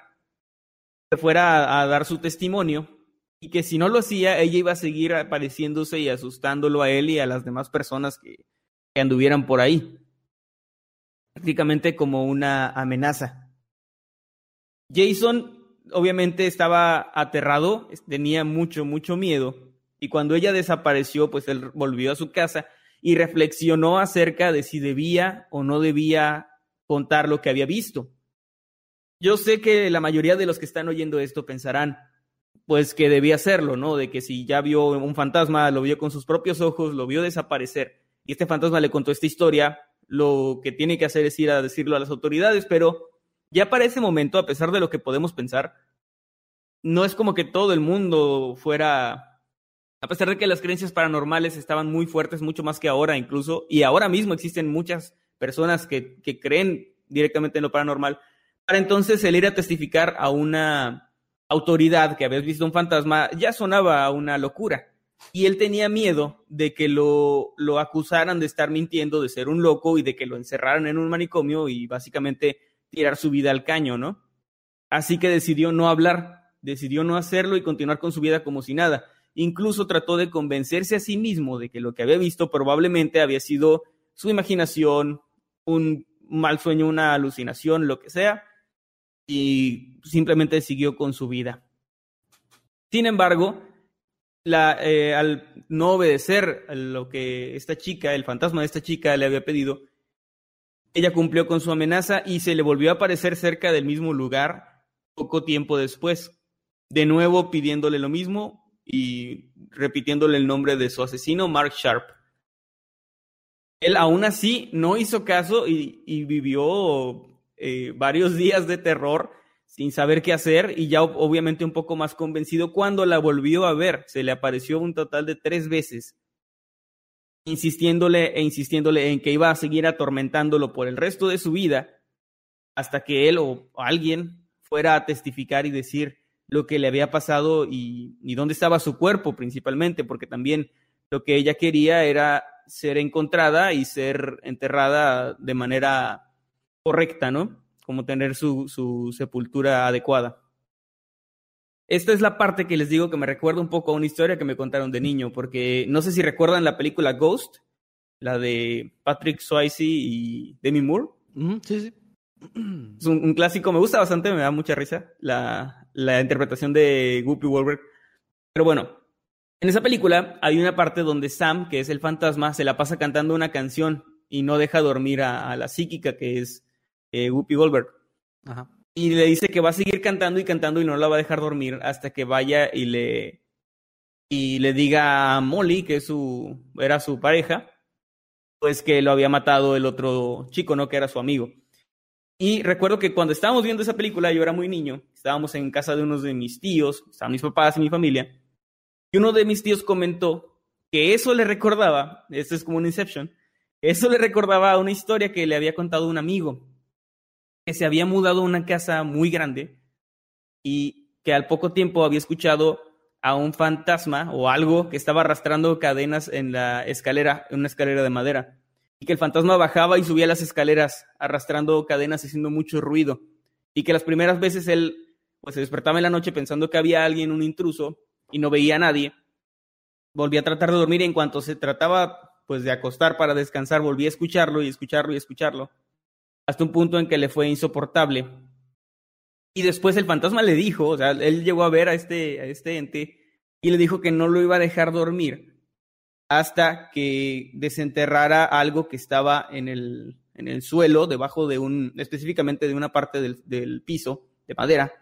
que fuera a, dar su testimonio y que si no lo hacía, ella iba a seguir apareciéndose y asustándolo a él y a las demás personas que, que anduvieran por ahí. Prácticamente como una amenaza. Jason obviamente estaba aterrado, tenía mucho, mucho miedo. Y cuando ella desapareció, pues él volvió a su casa y reflexionó acerca de si debía o no debía contar lo que había visto. Yo sé que la mayoría de los que están oyendo esto pensarán, pues que debía hacerlo, ¿no? De que si ya vio un fantasma, lo vio con sus propios ojos, lo vio desaparecer, y este fantasma le contó esta historia, lo que tiene que hacer es ir a decirlo a las autoridades, pero ya para ese momento, a pesar de lo que podemos pensar, no es como que todo el mundo fuera, a pesar de que las creencias paranormales estaban muy fuertes, mucho más que ahora incluso, y ahora mismo existen muchas personas que, creen directamente en lo paranormal, para entonces el ir a testificar a una autoridad que habías visto un fantasma ya sonaba una locura. Y él tenía miedo de que lo, lo acusaran de estar mintiendo, de ser un loco y de que lo encerraran en un manicomio y básicamente tirar su vida al caño, ¿no? Así que decidió no hablar, decidió no hacerlo y continuar con su vida como si nada. Incluso trató de convencerse a sí mismo de que lo que había visto probablemente había sido su imaginación, un mal sueño, una alucinación, lo que sea, y simplemente siguió con su vida. Sin embargo, la, eh, al no obedecer a lo que esta chica, el fantasma de esta chica le había pedido, ella cumplió con su amenaza y se le volvió a aparecer cerca del mismo lugar poco tiempo después, de nuevo pidiéndole lo mismo y repitiéndole el nombre de su asesino, Mark Sharp. Él aún así no hizo caso y, vivió eh, varios <laughs> días de terror sin saber qué hacer y ya obviamente un poco más convencido cuando la volvió a ver. Se le apareció un total de tres veces, insistiéndole e insistiéndole en que iba a seguir atormentándolo por el resto de su vida hasta que él o alguien fuera a testificar y decir lo que le había pasado y, y dónde estaba su cuerpo principalmente, porque también lo que ella quería era ser encontrada y ser enterrada de manera correcta, ¿no? Como tener su, sepultura adecuada. Esta es la parte que les digo que me recuerda un poco a una historia que me contaron de niño, porque no sé si recuerdan la película Ghost, la de Patrick Swayze y Demi Moore. sí, sí. Es un, un, clásico, me gusta bastante, me da mucha risa la, la interpretación de Whoopi Goldberg. Pero bueno, en esa película hay una parte donde Sam, que es el fantasma, se la pasa cantando una canción y no deja dormir a, a la psíquica, que es eh, Whoopi Goldberg. Ajá. Y le dice que va a seguir cantando y cantando y no la va a dejar dormir hasta que vaya y le, y le diga a Molly, que es su, era su pareja, pues que lo había matado el otro chico, ¿no? Que era su amigo. Y recuerdo que cuando estábamos viendo esa película, yo era muy niño, estábamos en casa de unos de mis tíos, estaban mis papás y mi familia, y uno de mis tíos comentó que eso le recordaba, esto es como un Inception, eso le recordaba a una historia que le había contado un amigo, que se había mudado a una casa muy grande y que al poco tiempo había escuchado a un fantasma o algo que estaba arrastrando cadenas en la escalera, en una escalera de madera, y que el fantasma bajaba y subía las escaleras arrastrando cadenas haciendo mucho ruido, y que las primeras veces él pues se despertaba en la noche pensando que había alguien, un intruso, y no veía a nadie. Volví a tratar de dormir y en cuanto se trataba pues de acostar para descansar, volví a escucharlo y escucharlo y escucharlo, hasta un punto en que le fue insoportable. Y después el fantasma le dijo, o sea, él llegó a ver a este, a este ente y le dijo que no lo iba a dejar dormir hasta que desenterrara algo que estaba en el, en el suelo, debajo de un, específicamente de una parte del, del piso de madera,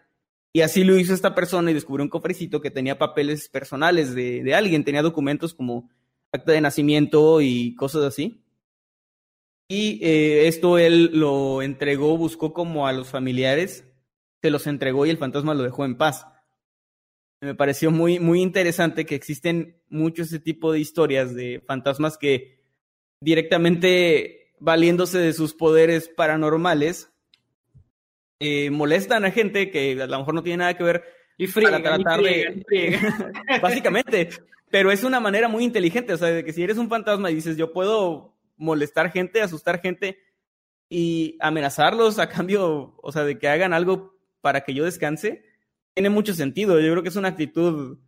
y así lo hizo esta persona y descubrió un cofrecito que tenía papeles personales de, de alguien, tenía documentos como acta de nacimiento y cosas así. Y eh, esto él lo entregó, buscó como a los familiares, se los entregó y el fantasma lo dejó en paz. Me pareció muy, muy interesante que existen muchos ese tipo de historias de fantasmas que directamente valiéndose de sus poderes paranormales, eh, molestan a gente que a lo mejor no tiene nada que ver y friegan, para tratar y friegan, de... <laughs> friegan. Básicamente, pero es una manera muy inteligente, o sea, de que si eres un fantasma y dices, yo puedo molestar gente, asustar gente y amenazarlos a cambio, o sea, de que hagan algo para que yo descanse, tiene mucho sentido. Yo creo que es una actitud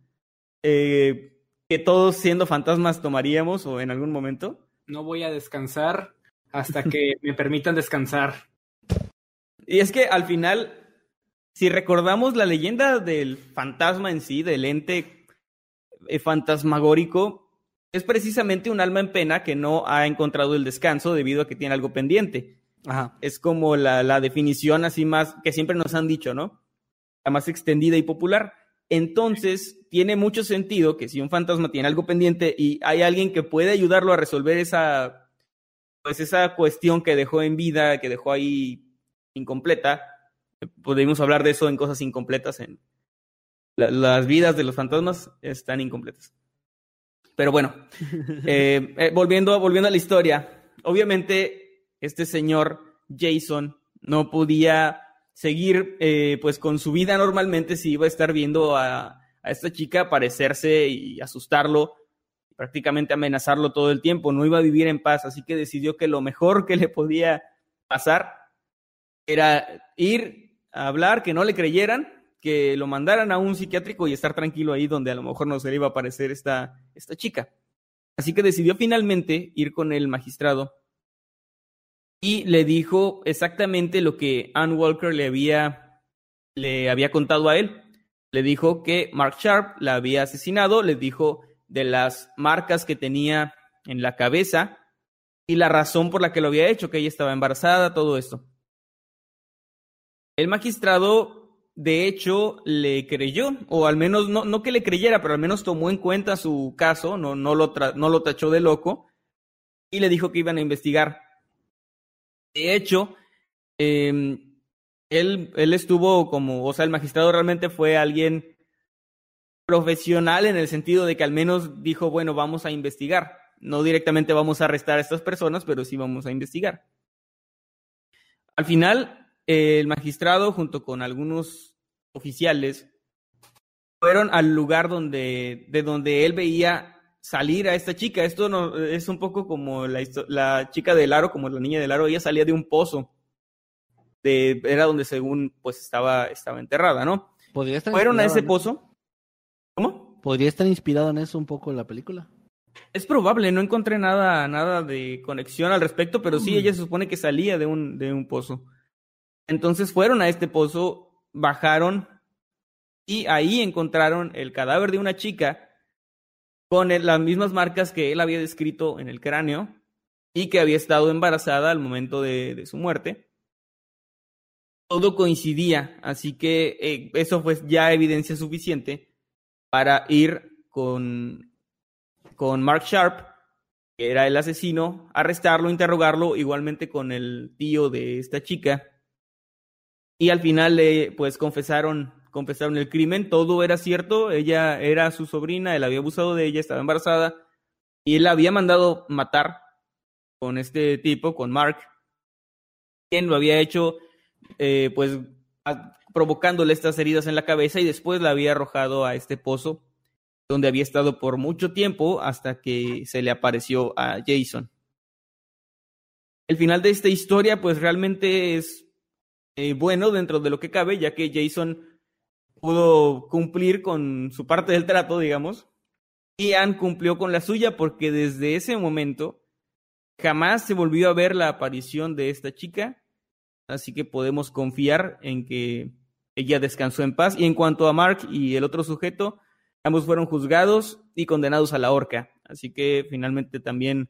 eh, que todos siendo fantasmas tomaríamos o en algún momento. No voy a descansar hasta <laughs> que me permitan descansar. Y es que al final, si recordamos la leyenda del fantasma en sí, del ente eh, fantasmagórico, es precisamente un alma en pena que no ha encontrado el descanso debido a que tiene algo pendiente. Ajá. Es como la, la definición así más que siempre nos han dicho, ¿no? La más extendida y popular. Entonces, tiene mucho sentido que si un fantasma tiene algo pendiente y hay alguien que puede ayudarlo a resolver esa, pues esa cuestión que dejó en vida, que dejó ahí incompleta, podemos hablar de eso en cosas incompletas, en la- las vidas de los fantasmas están incompletas. Pero bueno, <laughs> eh, eh, volviendo, volviendo a la historia, obviamente este señor Jason no podía seguir eh, pues con su vida normalmente si iba a estar viendo a, a esta chica aparecerse y asustarlo, prácticamente amenazarlo todo el tiempo, no iba a vivir en paz, así que decidió que lo mejor que le podía pasar era ir a hablar, que no le creyeran, que lo mandaran a un psiquiátrico y estar tranquilo ahí donde a lo mejor no se le iba a aparecer esta, esta chica. Así que decidió finalmente ir con el magistrado y le dijo exactamente lo que Ann Walker le había, le había contado a él. Le dijo que Mark Sharp la había asesinado, le dijo de las marcas que tenía en la cabeza y la razón por la que lo había hecho, que ella estaba embarazada, todo esto. El magistrado, de hecho, le creyó, o al menos no, no que le creyera, pero al menos tomó en cuenta su caso, no, no, lo, no lo tachó de loco, y le dijo que iban a investigar. De hecho, eh, él, él estuvo como, o sea, el magistrado realmente fue alguien profesional en el sentido de que al menos dijo, bueno, vamos a investigar. No directamente vamos a arrestar a estas personas, pero sí vamos a investigar. Al final, el magistrado, junto con algunos oficiales, fueron al lugar donde, de donde él veía salir a esta chica. Esto no, es un poco como la, la chica del aro, como la niña del aro. Ella salía de un pozo. De, era donde según pues estaba, estaba enterrada, ¿no? Fueron a ese pozo. ¿Cómo? ¿Podría estar inspirado en eso un poco la película? Es probable, no encontré nada, nada de conexión al respecto, pero sí, mm. ella se supone que salía de un, de un pozo. Entonces fueron a este pozo, bajaron y ahí encontraron el cadáver de una chica con las mismas marcas que él había descrito en el cráneo y que había estado embarazada al momento de, su muerte. Todo coincidía, así que eh, eso fue ya evidencia suficiente para ir con, con Mark Sharp, que era el asesino, arrestarlo, interrogarlo, igualmente con el tío de esta chica. Y al final le pues confesaron, confesaron el crimen, todo era cierto, ella era su sobrina, él había abusado de ella, estaba embarazada, y él la había mandado matar con este tipo, con Mark, quien lo había hecho eh, pues provocándole estas heridas en la cabeza y después la había arrojado a este pozo donde había estado por mucho tiempo hasta que se le apareció a Jason. El final de esta historia pues realmente es eh, bueno dentro de lo que cabe, ya que Jason pudo cumplir con su parte del trato, digamos, y Anne cumplió con la suya porque desde ese momento jamás se volvió a ver la aparición de esta chica, así que podemos confiar en que ella descansó en paz. Y en cuanto a Mark y el otro sujeto, ambos fueron juzgados y condenados a la horca, así que finalmente también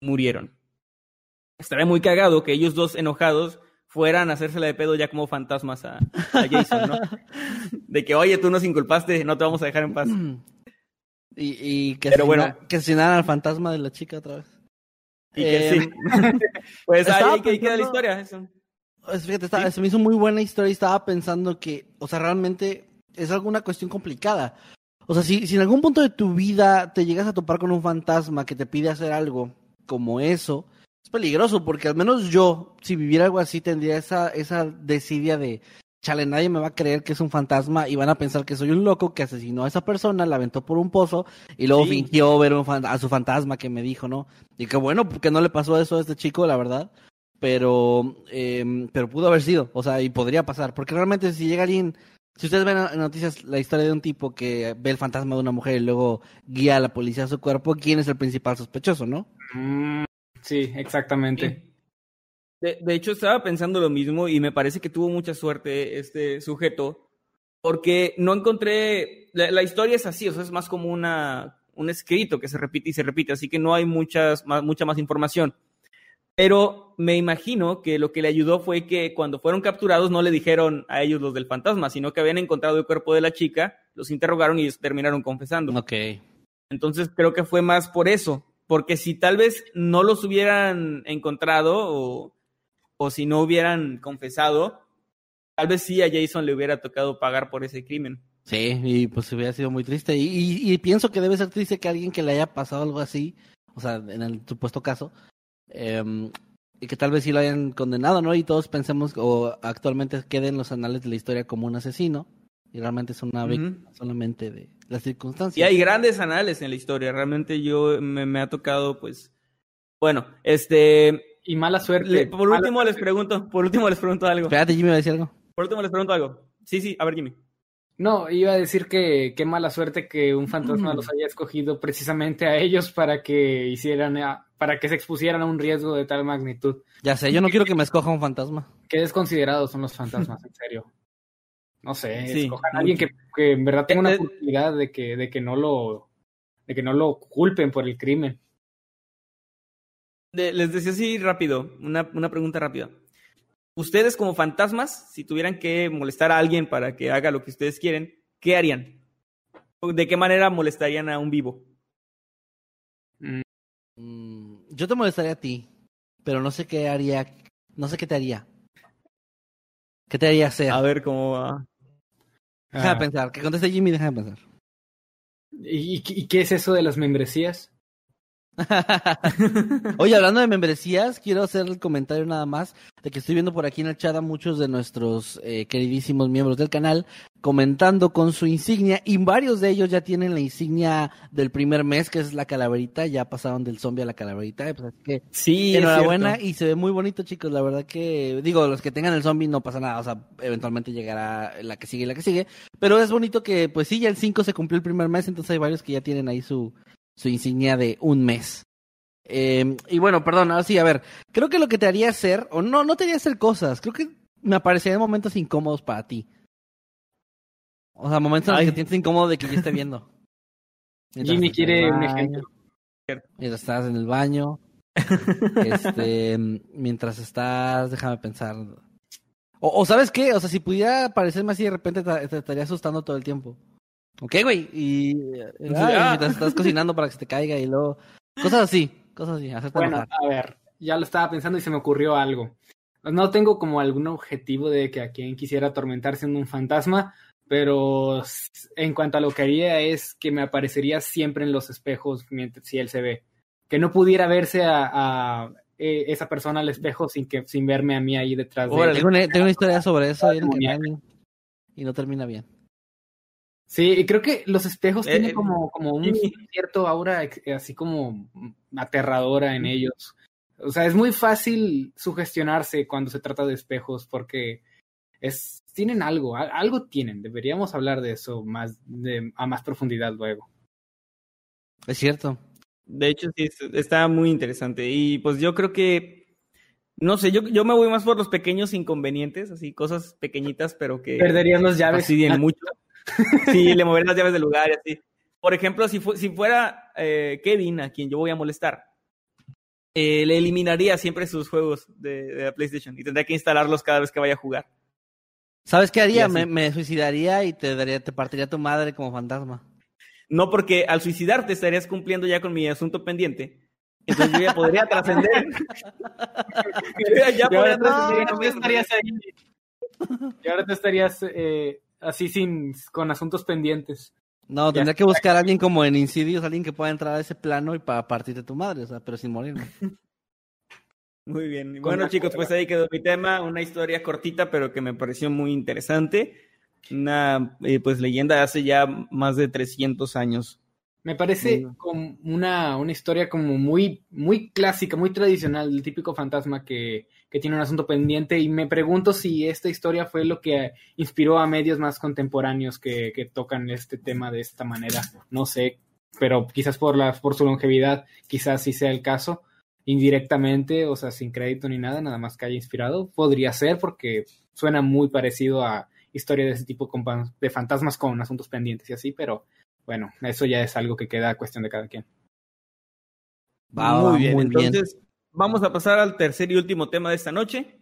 murieron. Estaré muy cagado que ellos dos enojados fueran a hacérsela de pedo ya como fantasmas a, Jason, ¿no? <laughs> De que, oye, tú nos inculpaste, no te vamos a dejar en paz. <clears throat> Y, que, Pero bueno, que asesinaran al fantasma de la chica otra vez. Y que sí. Em, <laughs> pues ahí, que queda la historia. Eso. Pues fíjate, se me hizo muy buena historia y estaba pensando que, o sea, realmente es alguna cuestión complicada. O sea, si, si en algún punto de tu vida te llegas a topar con un fantasma que te pide hacer algo como eso, es peligroso porque al menos yo, si viviera algo así, tendría esa, esa desidia de, chale, nadie me va a creer que es un fantasma y van a pensar que soy un loco que asesinó a esa persona, la aventó por un pozo y luego fingió ver a su fantasma que me dijo, ¿no? Y que bueno, porque no le pasó eso a este chico, la verdad pero, eh, pero pudo haber sido, o sea, y podría pasar, porque realmente si llega alguien, si ustedes ven en noticias la historia de un tipo que ve el fantasma de una mujer y luego guía a la policía a su cuerpo, ¿quién es el principal sospechoso, no? Mm, sí, exactamente. De, de, hecho, estaba pensando lo mismo y me parece que tuvo mucha suerte este sujeto, porque no encontré, la, la historia es así, o sea, es más como una, un escrito que se repite y se repite, así que no hay muchas, más, mucha más información. Pero me imagino que lo que le ayudó fue que cuando fueron capturados no le dijeron a ellos los del fantasma, sino que habían encontrado el cuerpo de la chica, los interrogaron y terminaron confesando. Ok. Entonces creo que fue más por eso, porque si tal vez no los hubieran encontrado o, o si no hubieran confesado, tal vez sí a Jason le hubiera tocado pagar por ese crimen. Sí, y pues hubiera sido muy triste. Y, y, pienso que debe ser triste que alguien que le haya pasado algo así, o sea, en el supuesto caso, Em, y que tal vez sí lo hayan condenado, ¿no? Y todos pensemos o actualmente queden los anales de la historia como un asesino y realmente es una víctima solamente de las circunstancias. Y hay grandes anales en la historia, realmente yo me, ha tocado pues bueno, este y mala suerte. por último les pregunto, por último les pregunto algo. Espérate, Jimmy va a decir algo. Por último les pregunto algo. Sí, sí, a ver Jimmy. No, iba a decir que qué mala suerte que un fantasma los haya escogido precisamente a ellos para que hicieran, para que se expusieran a un riesgo de tal magnitud. Ya sé, yo no quiero que me escoja un fantasma. Qué desconsiderados son los fantasmas, en serio. No sé, escojan a alguien que, que, en verdad tenga una eh, posibilidad de que, de que no lo, de que no lo culpen por el crimen. les decía así rápido, una, una pregunta rápida. Ustedes como fantasmas, si tuvieran que molestar a alguien para que haga lo que ustedes quieren, ¿qué harían? ¿De qué manera molestarían a un vivo? Mm, yo te molestaría a ti, pero no sé qué haría, no sé qué te haría. ¿Qué te haría hacer? A ver cómo va. Deja de Ah, pensar. Que conteste Jimmy, deja de pensar. ¿y, y- y qué es eso de las membresías? <laughs> Oye, hablando de membresías, quiero hacer el comentario nada más de que estoy viendo por aquí en el chat a muchos de nuestros eh, queridísimos miembros del canal comentando con su insignia y varios de ellos ya tienen la insignia del primer mes, que es la calaverita, ya pasaron del zombie a la calaverita, pues así que Sí, enhorabuena y se ve muy bonito chicos, la verdad que digo, los que tengan el zombie no pasa nada, o sea, eventualmente llegará la que sigue y la que sigue, pero es bonito que pues sí, ya el 5 se cumplió el primer mes, entonces hay varios que ya tienen ahí su, su insignia de un mes. Eh, y bueno, perdón, ahora sí, a ver, creo que lo que te haría hacer, o no, no te haría hacer cosas, creo que me aparecerían momentos incómodos para ti. O sea, momentos en los que te sientes incómodo de que yo esté viendo. <laughs> Mientras Jimmy quiere un ejemplo. Mientras estás en el baño. <laughs> este, mientras estás, déjame pensar. O, o sabes qué, o sea, si pudiera parecerme así de repente te, te estaría asustando todo el tiempo. ¿Ok, güey? Y ah. mientras estás cocinando para que se te caiga y luego... Cosas así, cosas así, Bueno, enojar. a ver, ya lo estaba pensando y se me ocurrió algo. No tengo como algún objetivo de que a quien quisiera atormentar siendo un fantasma, pero en cuanto a lo que haría es que me aparecería siempre en los espejos mientras si él se ve. Que no pudiera verse a, a, eh, esa persona al espejo sin que sin verme a mí ahí detrás de él. Tengo una, tengo una historia sobre eso canal y no termina bien. Sí, y creo que los espejos Eh, tienen eh, como, como un cierto aura así como aterradora en ellos. O sea, es muy fácil sugestionarse cuando se trata de espejos porque es tienen algo, algo tienen. Deberíamos hablar de eso más de, a más profundidad luego. Es cierto. De hecho, sí, es- está muy interesante. Y pues yo creo que, no sé, yo, yo me voy más por los pequeños inconvenientes, así, cosas pequeñitas, pero que Perderían las llaves. fastidian mucho. <laughs> Sí, le mover las llaves del lugar y así. Por ejemplo, si, fu- si fuera eh, Kevin, a quien yo voy a molestar, eh, le eliminaría siempre sus juegos de, de la PlayStation y tendría que instalarlos cada vez que vaya a jugar. ¿Sabes qué haría? Me, me suicidaría y te daría, te partiría tu madre como fantasma. No porque al suicidarte estarías cumpliendo ya con mi asunto pendiente. Entonces yo ya podría trascender. ya <laughs> Y ahora podría tú trascender. no estarías ahí. Y ahora te estarías eh, así sin con asuntos pendientes. No, Ya. tendría que buscar a alguien como en Insidious, alguien que pueda entrar a ese plano y para partirte tu madre, o sea, pero sin morirme. <laughs> Muy bien. Bueno, chicos, pues ahí quedó mi tema. Una historia cortita, pero que me pareció muy interesante. Una eh, pues leyenda de hace ya más de 300 años. Me parece Mm. como una, una historia como muy, muy clásica, muy tradicional, del típico fantasma que, que tiene un asunto pendiente. Y me pregunto si esta historia fue lo que inspiró a medios más contemporáneos que, que tocan este tema de esta manera. No sé, pero quizás por, la, por su longevidad, quizás sí sea el caso. Indirectamente, o sea, sin crédito ni nada, nada más que haya inspirado. Podría ser porque suena muy parecido a historia de ese tipo con de fantasmas con asuntos pendientes y así, pero bueno, eso ya es algo que queda a cuestión de cada quien. Va, va, muy bien. muy bien. Vamos a pasar al tercer y último tema de esta noche.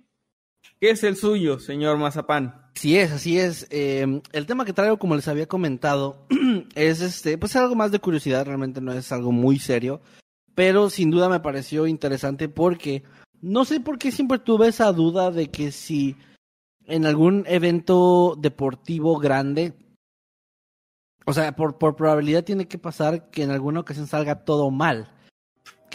¿Qué es el suyo, señor Mazapán? Así es, así es. Eh, el tema que traigo, como les había comentado, <clears throat> es este, pues algo más de curiosidad, realmente no es algo muy serio, pero sin duda me pareció interesante porque no sé por qué siempre tuve esa duda de que si en algún evento deportivo grande, o sea, por, por probabilidad tiene que pasar que en alguna ocasión salga todo mal.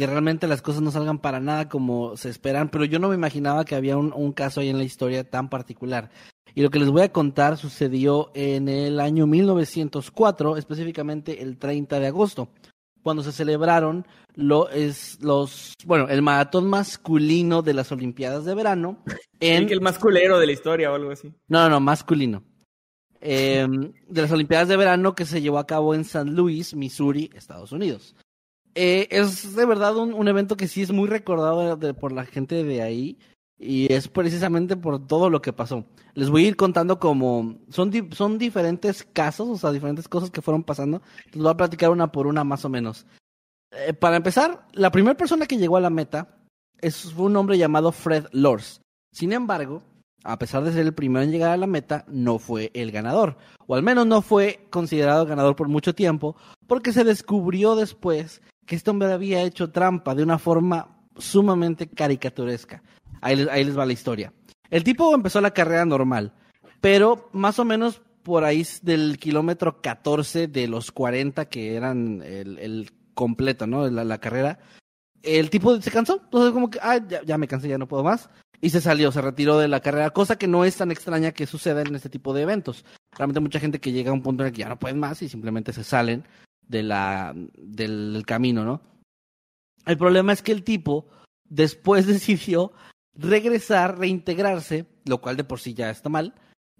Que realmente las cosas no salgan para nada como se esperan, pero yo no me imaginaba que había un, un caso ahí en la historia tan particular. Y lo que les voy a contar sucedió en el año 1904, específicamente el 30 de agosto, cuando se celebraron lo, es, los, bueno, el maratón masculino de las Olimpiadas de verano. <laughs> En, El que el más culero de la historia o algo así. no, no, no, masculino. Eh, de las Olimpiadas de verano que se llevó a cabo en San Luis, Missouri, Estados Unidos. Eh, es de verdad un, un evento que sí es muy recordado de- por la gente de ahí y es precisamente por todo lo que pasó. Les voy a ir contando como son, son diferentes casos, o sea, diferentes cosas que fueron pasando. Les voy a platicar una por una más o menos. Eh, para empezar, la primera persona que llegó a la meta es, fue un hombre llamado Fred Lors. Sin embargo, a pesar de ser el primero en llegar a la meta, no fue el ganador. O al menos no fue considerado ganador por mucho tiempo, porque se descubrió después que este hombre había hecho trampa de una forma sumamente caricaturesca. Ahí les, ahí les va la historia. El tipo empezó la carrera normal, pero más o menos por ahí del kilómetro 14 de los 40 que eran el, el completo, ¿no? La, la, carrera. El tipo se cansó, entonces como que, ah, ya, ya, me cansé, ya no puedo más. Y se salió, se retiró de la carrera, cosa que no es tan extraña que suceda en este tipo de eventos. Realmente mucha gente que llega a un punto en el que ya no pueden más y simplemente se salen del camino, ¿no? El problema es que el tipo después <laughs> decidió regresar, reintegrarse, lo cual de por sí ya está mal,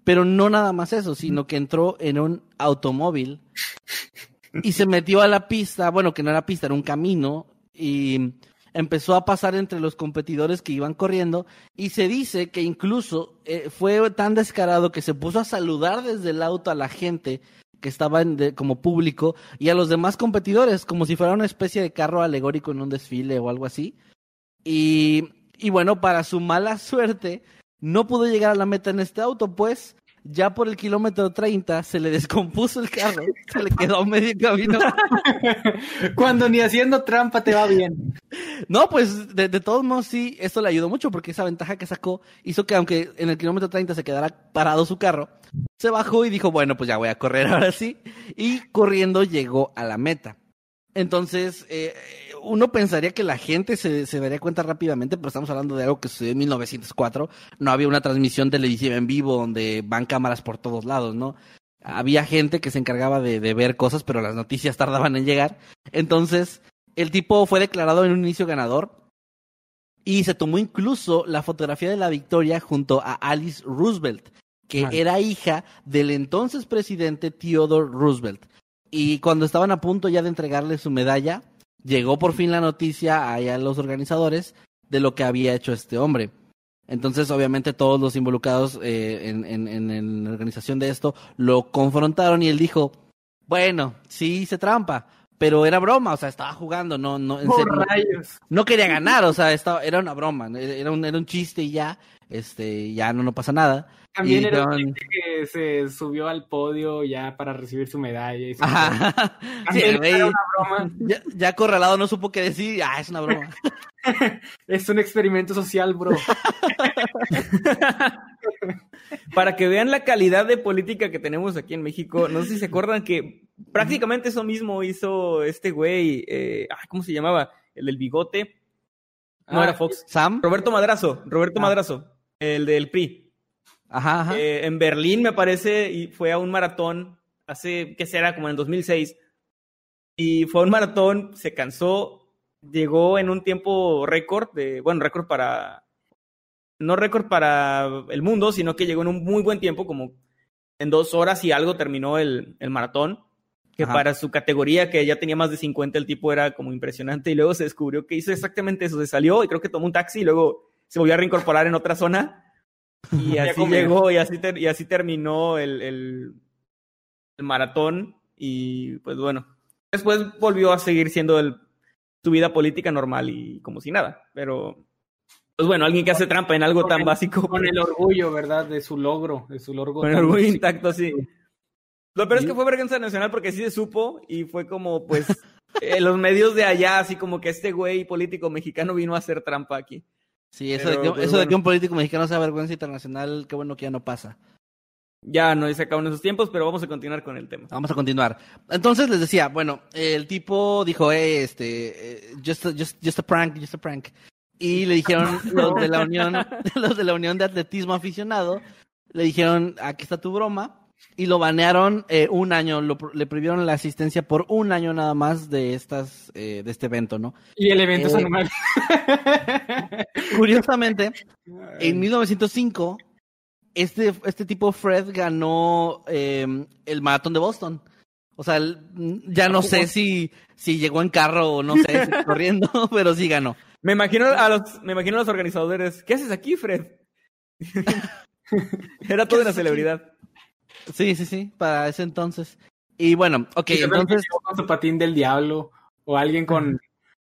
pero no nada más eso, sino que entró en un automóvil y se metió a la pista, bueno, que no era pista, era un camino, y empezó a pasar entre los competidores que iban corriendo, y se dice que incluso eh, fue tan descarado que se puso a saludar desde el auto a la gente que estaba en como público y a los demás competidores, como si fuera una especie de carro alegórico en un desfile o algo así. Y bueno, para su mala <laughs> suerte, no pudo llegar a la meta en este auto, pues ya por el kilómetro 30 se le descompuso el carro, se le quedó a medio camino. <laughs> Cuando ni haciendo trampa te va bien. No, pues de, de, todos modos sí, esto le ayudó mucho porque esa ventaja que sacó hizo que aunque en el kilómetro 30 se quedara parado su carro, se bajó y dijo, bueno, pues ya voy a correr ahora sí. Y corriendo llegó a la meta. Entonces, eh, uno pensaría que la gente se, se, daría cuenta rápidamente, pero estamos hablando de algo que sucedió en 1904. No había una transmisión televisiva en vivo donde van cámaras por todos lados, ¿no? Había gente que se encargaba de, de ver cosas, pero las noticias tardaban en llegar. Entonces, el tipo fue declarado en un inicio ganador y se tomó incluso la fotografía de la victoria junto a Alice Roosevelt, que era hija del entonces presidente Theodore Roosevelt. Y cuando estaban a punto ya de entregarle su medalla, llegó por fin la noticia a los organizadores de lo que había hecho este hombre. Entonces, obviamente, todos los involucrados eh, en, en, en, la organización de esto lo confrontaron y él dijo, bueno, sí hice trampa, pero era broma, o sea, estaba jugando, no, no, en oh, serio, rayos. no quería ganar, o sea, estaba, era una broma, era un, era un chiste y ya, este, ya no, no pasa nada. También y era un chiste que se subió al podio ya para recibir su medalla. Y Ajá. <laughs> Sí, También el güey era una broma. ya, ya acorralado no supo qué decir, ah, es una broma. <laughs> Es un experimento social, bro. <laughs> Para que vean la calidad de política que tenemos aquí en México, no sé si se acuerdan que prácticamente eso mismo hizo este güey, eh, ¿cómo se llamaba? El del bigote. No Ah, era Fox. Sam, Roberto Madrazo, Roberto Ah. Madrazo, el del PRI. ajá, ajá. Eh, en Berlín, me parece, y fue a un maratón hace, ¿qué será? Como en 2006. Y fue a un maratón, se cansó, llegó en un tiempo récord, de, bueno, récord para, no récord para el mundo, sino que llegó en un muy buen tiempo, como en dos horas y algo terminó el, el maratón. Que Ajá. para su categoría, que ya tenía más de 50, el tipo era como impresionante. Y luego se descubrió que hizo exactamente eso. Se salió y creo que tomó un taxi y luego se volvió a reincorporar en otra zona. <laughs> Y así llegó y así, ter- y así terminó el, el, el maratón. Y pues bueno, después volvió a seguir siendo el, su vida política normal y como si nada. Pero, pues bueno, alguien que hace trampa en algo Con tan el- básico. Con el orgullo, ¿verdad? De su logro, de su logro. Con el orgullo intacto, sí. Lo peor es que fue vergüenza nacional porque sí se supo y fue como, pues, eh, los medios de allá, así como que este güey político mexicano vino a hacer trampa aquí. Sí, eso, pero- de, que, pero eso de que un político mexicano sea vergüenza internacional, qué bueno que ya no pasa. Ya no se acaban esos tiempos, pero vamos a continuar con el tema. Vamos a continuar. Entonces les decía, bueno, el tipo dijo, eh, este, eh, just, a, just, just a prank, just a prank. Y le dijeron <laughs> los de la unión, <laughs> los de la unión de atletismo aficionado, le dijeron, aquí está tu broma. Y lo banearon eh, un año, lo le prohibieron la asistencia por un año nada más de estas, eh, de este evento, ¿no? Y el evento es Eh, anual. <laughs> Curiosamente, en 1905, este, este tipo Fred ganó eh, el maratón de Boston. O sea, el- ya no sé si, si llegó en carro o no sé, si corriendo, pero sí ganó. Me imagino a los, me imagino a los organizadores. ¿Qué haces aquí, Fred? <laughs> Era <laughs> toda una celebridad. Sí, sí, sí, para ese entonces. Y bueno, ok, Y entonces, con su patín del diablo o alguien con,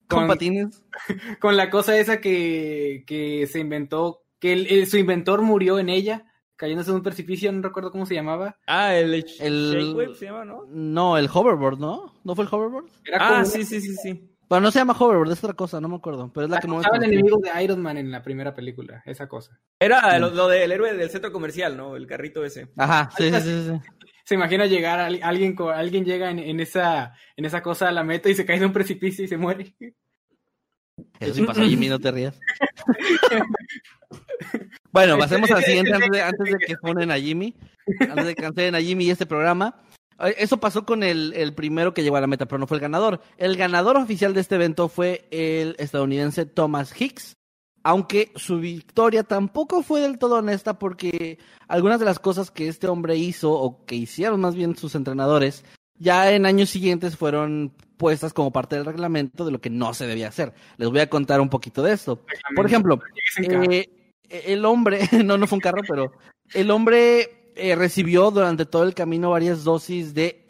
con con, patines. <laughs> con la cosa esa que, que se inventó, que el- el- su inventor murió en ella, cayéndose de un precipicio, no recuerdo cómo se llamaba. Ah, el, El- Shake Wave se llama, ¿no? No, el hoverboard, ¿no? ¿No fue el hoverboard? Era Ah, sí, sí, sí, sí. Pero no se llama Hoverboard, es otra cosa, no me acuerdo. Pero es la que no Estaba el enemigo de Iron Man en la primera película, esa cosa. Era lo, lo del héroe del centro comercial, ¿no? El carrito ese. Ajá, sí, sí, sí, sí. Se imagina llegar, al- alguien, alguien llega en, en esa, en esa cosa a la meta y se cae de un precipicio y se muere. Eso sí pasó, Jimmy, no te rías. <laughs> bueno, pasemos al siguiente antes de, antes de que ponen a Jimmy. Antes de que cancelen a Jimmy y este programa. Eso pasó con el, el primero que llegó a la meta, pero no fue el ganador. El ganador oficial de este evento fue el estadounidense Thomas Hicks. Aunque su victoria tampoco fue del todo honesta porque algunas de las cosas que este hombre hizo, o que hicieron más bien sus entrenadores, ya en años siguientes fueron puestas como parte del reglamento de lo que no se debía hacer. Les voy a contar un poquito de esto. Por ejemplo, eh, el hombre, <laughs> no, no fue un carro, pero el hombre eh, recibió durante todo el camino varias dosis de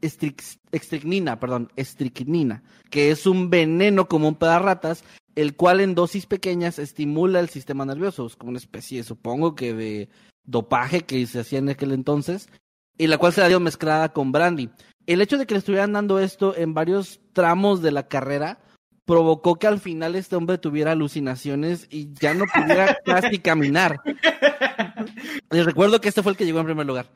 estricnina, perdón, estricnina, que es un veneno común para ratas, el cual en dosis pequeñas estimula el sistema nervioso, es como una especie, supongo que de dopaje que se hacía en aquel entonces, y la cual se la dio mezclada con brandy. El hecho de que le estuvieran dando esto en varios tramos de la carrera provocó que al final este hombre tuviera alucinaciones y ya no pudiera <laughs> casi caminar. Les recuerdo que este fue el que llegó en primer lugar.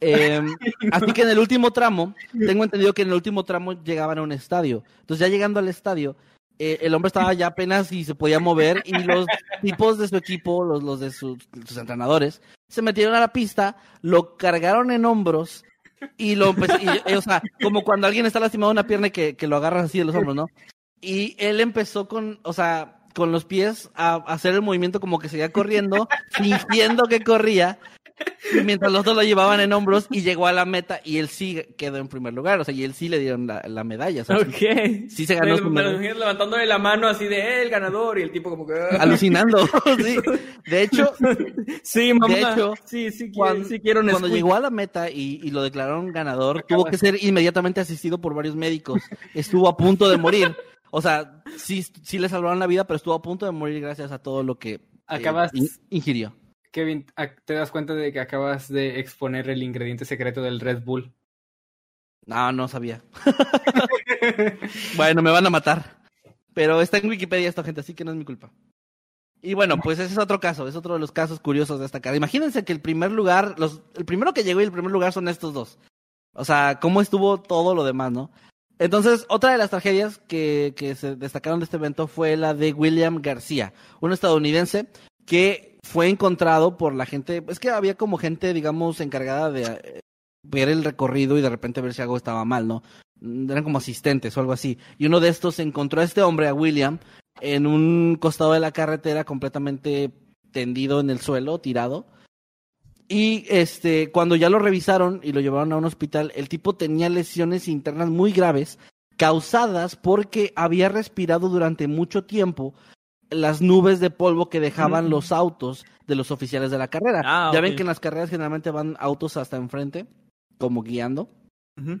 Eh, <laughs> así que en el último tramo, tengo entendido que en el último tramo llegaban a un estadio. Entonces ya llegando al estadio, eh, el hombre estaba ya apenas y se podía mover y los tipos de su equipo, los, los de sus, sus entrenadores, se metieron a la pista, lo cargaron en hombros y lo y- y, o sea, como cuando alguien está lastimado de una pierna y que, que lo agarras así de los hombros, ¿no? Y él empezó con, o sea, con los pies a, hacer el movimiento como que seguía corriendo, <laughs> fingiendo que corría, mientras los dos lo llevaban en hombros y llegó a la meta y él sí quedó en primer lugar, o sea, y él sí le dieron la, la medalla, o sea, sí- Ok. sí se ganó Me- su levantándole la mano así de "Eh, el ganador y el tipo como que. "Ah". alucinando, <laughs> <laughs> sí. De hecho, Sí, mamá. De hecho, sí, sí, cuando, sí quiero cuando llegó a la meta y, y lo declararon ganador, Acabas- tuvo que ser inmediatamente asistido por varios médicos. Estuvo a punto de morir. O sea, sí, sí le salvaron la vida, pero estuvo a punto de morir gracias a todo lo que eh, Acabas- in- ingirió. Kevin, te das cuenta de que acabas de exponer el ingrediente secreto del Red Bull. No, no sabía. <laughs> bueno, me van a matar. Pero está en Wikipedia esta gente, así que no es mi culpa. Y bueno, pues ese es otro caso, es otro de los casos curiosos de esta carrera. Imagínense que el primer lugar, los, el primero que llegó y el primer lugar son estos dos. O sea, cómo estuvo todo lo demás, ¿no? Entonces, otra de las tragedias que, que se destacaron de este evento fue la de William García, un estadounidense que fue encontrado por la gente, es que había como gente, digamos, encargada de eh, ver el recorrido y de repente ver si algo estaba mal, ¿no? Eran como asistentes o algo así. Y uno de estos encontró a este hombre, a William, en un costado de la carretera completamente tendido en el suelo, tirado. Y este, cuando ya lo revisaron y lo llevaron a un hospital, el tipo tenía lesiones internas muy graves causadas porque había respirado durante mucho tiempo las nubes de polvo que dejaban Mm. los autos de los oficiales de la carrera. Ah, ya ven que en las carreras generalmente van autos hasta enfrente, como guiando.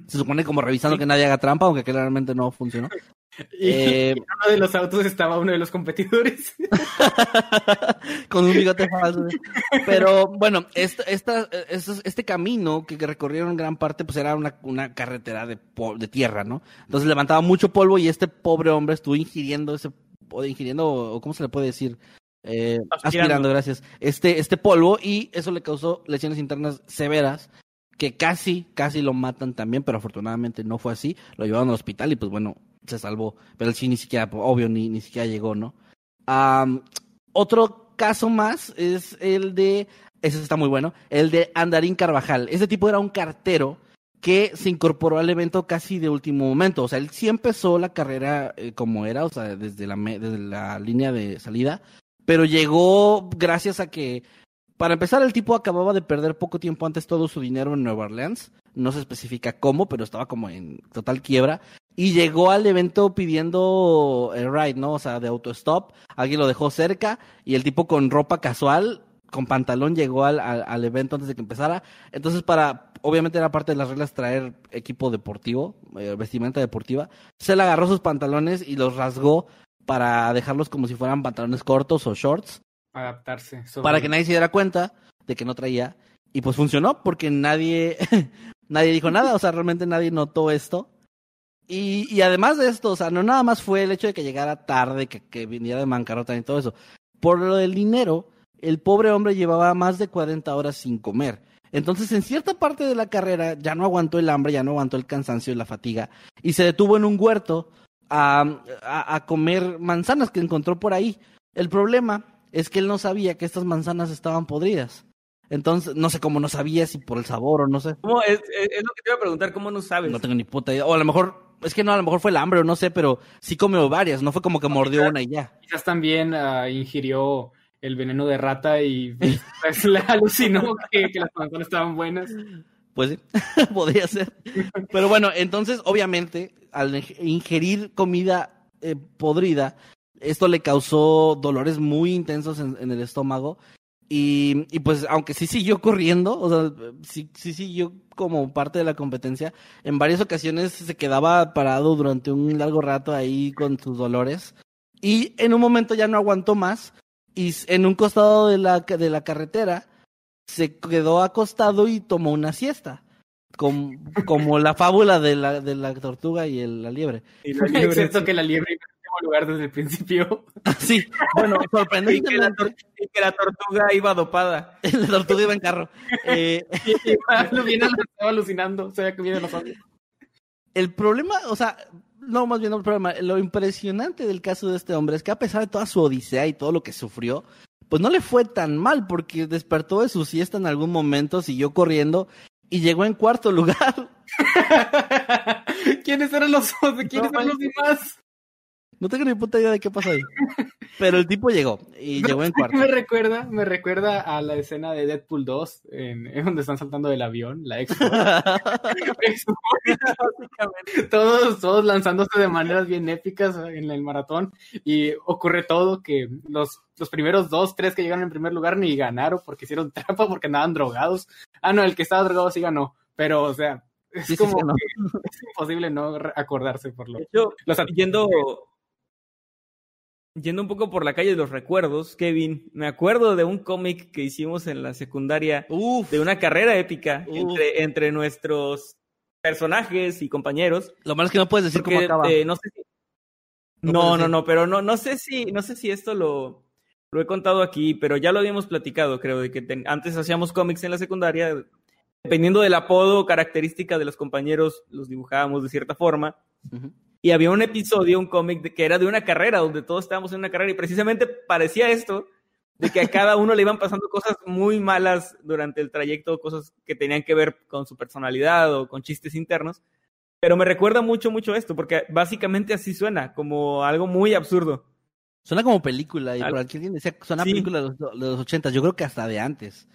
Se supone como revisando Sí. que nadie haga trampa, aunque claramente no funcionó. Y Eh, en uno de los autos estaba uno de los competidores. <laughs> con un bigote falso. Pero bueno, esta, esta, estos- este camino que, recorrieron en gran parte, pues era una, una carretera de, tierra, ¿no? Entonces levantaba mucho polvo y este pobre hombre estuvo ingiriendo ese, ingiriendo, cómo se le puede decir, Eh, Aspirando. aspirando, gracias, este, este polvo y eso le causó lesiones internas severas que casi, casi lo matan también, pero afortunadamente no fue así. Lo llevaron al hospital y pues bueno, se salvó. Pero sí ni siquiera, obvio, ni, ni siquiera llegó, ¿no? Am, otro caso más es el de, ese está muy bueno, el de Andarín Carvajal. Ese tipo era un cartero que se incorporó al evento casi de último momento. O sea, él sí empezó la carrera eh, como era, o sea, desde la, desde la línea de salida, pero llegó gracias a que, para empezar, el tipo acababa de perder poco tiempo antes todo su dinero en Nueva Orleans. No se especifica cómo, pero estaba como en total quiebra. Y llegó al evento pidiendo el ride, ¿no? O sea, de autostop. Alguien lo dejó cerca y el tipo con ropa casual, con pantalón, llegó al, al, al evento antes de que empezara. Entonces, para, obviamente era parte de las reglas traer equipo deportivo, eh, vestimenta deportiva. Se le agarró sus pantalones y los rasgó para dejarlos como si fueran pantalones cortos o shorts Adaptarse. sobre- para que nadie se diera cuenta de que no traía. Y pues funcionó porque nadie, <laughs> nadie dijo nada, o sea, realmente nadie notó esto. Y, y además de esto, o sea, no nada más fue el hecho de que llegara tarde, que, que viniera de bancarrota y todo eso. Por lo del dinero, el pobre hombre llevaba más de 40 horas sin comer. Entonces, en cierta parte de la carrera ya no aguantó el hambre, ya no aguantó el cansancio y la fatiga, y se detuvo en un huerto a, a, a comer manzanas que encontró por ahí. El problema es que él no sabía que estas manzanas estaban podridas. Entonces, no sé cómo no sabía, si por el sabor o no sé. ¿Cómo es, es, es lo que te iba a preguntar, ¿cómo no sabes? No tengo ni puta idea. O a lo mejor, es que no, a lo mejor fue el hambre o no sé, pero sí comió varias, no fue como que mordió una y ya. Quizás también ah, ingirió el veneno de rata y <laughs> pues, le alucinó que, que las manzanas estaban buenas. Pues sí, <laughs> podría ser. Pero bueno, entonces, obviamente, al ing- ingerir comida eh, podrida, esto le causó dolores muy intensos en, en el estómago. Y, y pues, aunque sí siguió corriendo, o sea, sí, sí siguió como parte de la competencia, en varias ocasiones se quedaba parado durante un largo rato ahí con sus dolores. Y en un momento ya no aguantó más. Y en un costado de la, de la carretera se quedó acostado y tomó una siesta. Com- como la fábula de la, de la tortuga y el- la liebre. Y la liebre, <laughs> Excepto sí. que la liebre mismo lugar desde el principio. <laughs> Sí, bueno, <laughs> Y que, la, sorprendentemente, y que la tortuga iba dopada. <laughs> la tortuga iba en carro. Eh, Lo viene estaba alucinando, veía que viene los ojos. el problema, o sea, no, más bien no el problema, lo impresionante del caso de este hombre es que a pesar de toda su odisea y todo lo que sufrió, pues no le fue tan mal porque despertó de su siesta en algún momento, siguió corriendo y llegó en cuarto lugar. ¿Quiénes eran los ¿Quiénes No, eran los demás? No tengo ni puta idea de qué pasó ahí. Pero el tipo llegó y <laughs> llegó en cuarto. Me recuerda, me recuerda a la escena de Deadpool 2, en, <laughs> en donde están saltando del avión, la expo. Expo. <laughs> todos, todos lanzándose de maneras bien épicas en el maratón. Y ocurre todo que los, los primeros dos, tres que llegaron en primer lugar ni ganaron porque hicieron trampa, porque andaban drogados. Ah, no, el que estaba drogado sí ganó. Pero, o sea, es Sí, como sí, no. que es imposible no acordarse por lo hecho, los yendo, yendo un poco por la calle de los recuerdos, Kevin, me acuerdo de un cómic que hicimos en la secundaria Uf, de una carrera épica entre, entre nuestros personajes y compañeros. lo malo es que no puedes decir cómo Porque, acaba. eh, no sé si- No No, no, pero no, no sé si, no sé si esto lo, lo he contado aquí, pero ya lo habíamos platicado, creo, de que ten- antes hacíamos cómics en la secundaria, dependiendo del apodo o característica de los compañeros, los dibujábamos de cierta forma. Ujú. Y había un episodio, un cómic que era de una carrera, donde todos estábamos en una carrera y precisamente parecía esto, de que a cada uno le iban pasando cosas muy malas durante el trayecto, cosas que tenían que ver con su personalidad o con chistes internos. Pero me recuerda mucho, mucho esto, porque básicamente así suena, como algo muy absurdo. Suena como película, y por aquí alguien decía, suena Sí. película de los, de los 80, yo creo que hasta de antes.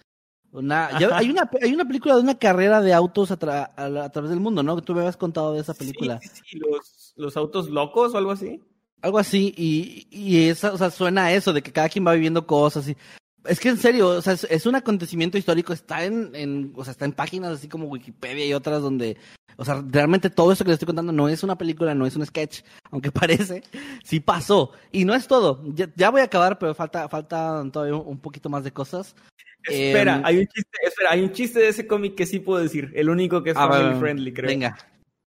Una, ya- hay, una, hay una película de una carrera de autos a, tra- a, través del mundo, ¿no? Tú me habías contado de esa película. Sí, sí, sí, los, los autos locos o algo así. Algo así, y, y esa, o sea, suena a eso, de que cada quien va viviendo cosas y... Es que en serio, o sea, es, es un acontecimiento histórico, está en, en, o sea, está en páginas así como Wikipedia y otras donde, o sea, realmente todo esto que les estoy contando no es una película, no es un sketch, <laughs> aunque parece, sí pasó. Y no es todo, ya, ya voy a acabar, pero falta, falta todavía un, poquito más de cosas. Espera, Em, hay un chiste, espera, hay un chiste de ese cómic que sí puedo decir, el único que es Ah, family friendly, creo. Venga,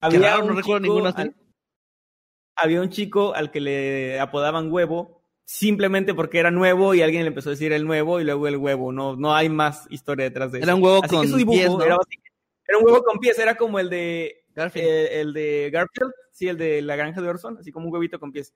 Había raro, no recuerdo chico ninguno al- había un chico al que le apodaban huevo, simplemente porque era nuevo y alguien le empezó a decir el nuevo y luego el huevo. No, no hay más historia detrás de eso. era un huevo Así con que su dibujo pies, ¿no? era, un huevo con pies, era como el de Garfield. eh, el de Garfield, sí, el de la granja de Orson, así como un huevito con pies.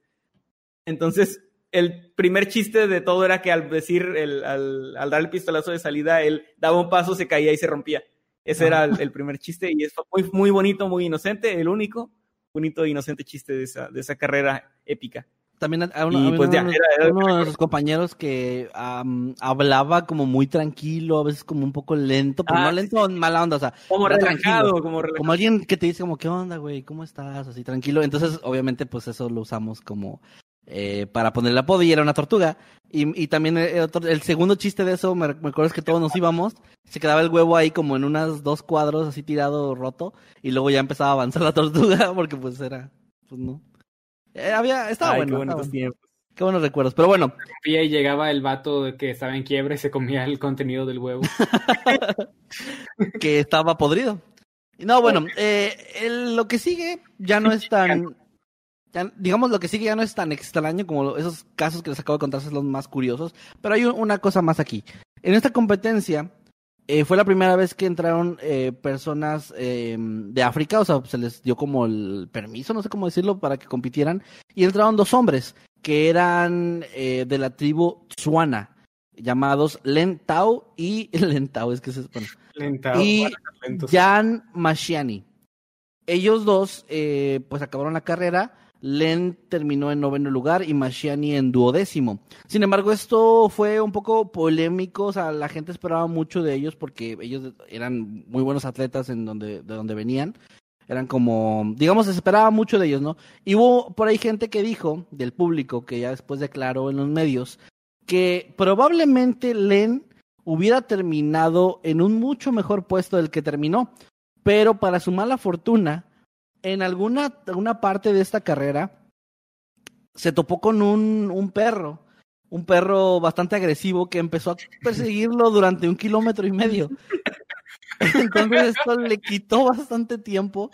Entonces, el primer chiste de todo era que al decir, el, al, al dar el pistolazo de salida, él daba un paso, se caía y se rompía. Ese era el, el primer chiste y es muy, muy bonito, muy inocente, el único bonito e inocente chiste de esa, de esa carrera épica. También a, uno, Y, a uno ya, de nuestros- era- era lo uno que de nuestros compañeros que am, hablaba como muy tranquilo, a veces como un poco lento, pero Ah, no sí, lento en mala onda, o sea, Como relajado, como relajado. Como alguien que te dice como, ¿qué onda, güey? ¿Cómo estás? Así, tranquilo. Entonces, obviamente, pues eso lo usamos como eh, para ponerle apodo y era una tortuga. Y, y también el, otro- el segundo chiste de eso, me, me acuerdo es que todos nos íbamos, se quedaba el huevo ahí como en unas dos cuadros así tirado, roto, y luego ya empezaba a avanzar la tortuga <laughs> porque pues era, pues no. Eh, había, estaba Ay, bueno. qué estaba bonitos bueno. tiempos. Qué buenos recuerdos. Pero bueno, y llegaba el vato que estaba en quiebra y se comía el contenido del huevo. <laughs> que estaba podrido. No, bueno, <laughs> eh, el- lo que sigue ya no es tan. Ya- digamos, lo que sigue ya no es tan extraño como esos casos que les acabo de contar son los más curiosos. Pero hay un- una cosa más aquí. En esta competencia eh, fue la primera vez que entraron eh, personas eh, de África, o sea, se les dio como el permiso, no sé cómo decirlo, para que compitieran. Y entraron dos hombres que eran eh, de la tribu Tswana, llamados Len Tao y <laughs> Len Tao, es que es bueno, Lenta. y. Jan Mashiani. Ellos dos, eh, pues acabaron la carrera. Len terminó en noveno lugar y Mashiani en duodécimo. Sin embargo, esto fue un poco polémico. O sea, la gente esperaba mucho de ellos porque ellos eran muy buenos atletas en donde, de donde venían. Eran como, digamos, se esperaba mucho de ellos, ¿no? Y hubo por ahí gente que dijo, del público, que ya después declaró en los medios, que probablemente Len hubiera terminado en un mucho mejor puesto del que terminó. Pero para su mala fortuna, en alguna, alguna parte de esta carrera, se topó con un, un perro. Un perro bastante agresivo que empezó a perseguirlo durante un kilómetro y medio. <laughs> Entonces esto le quitó bastante tiempo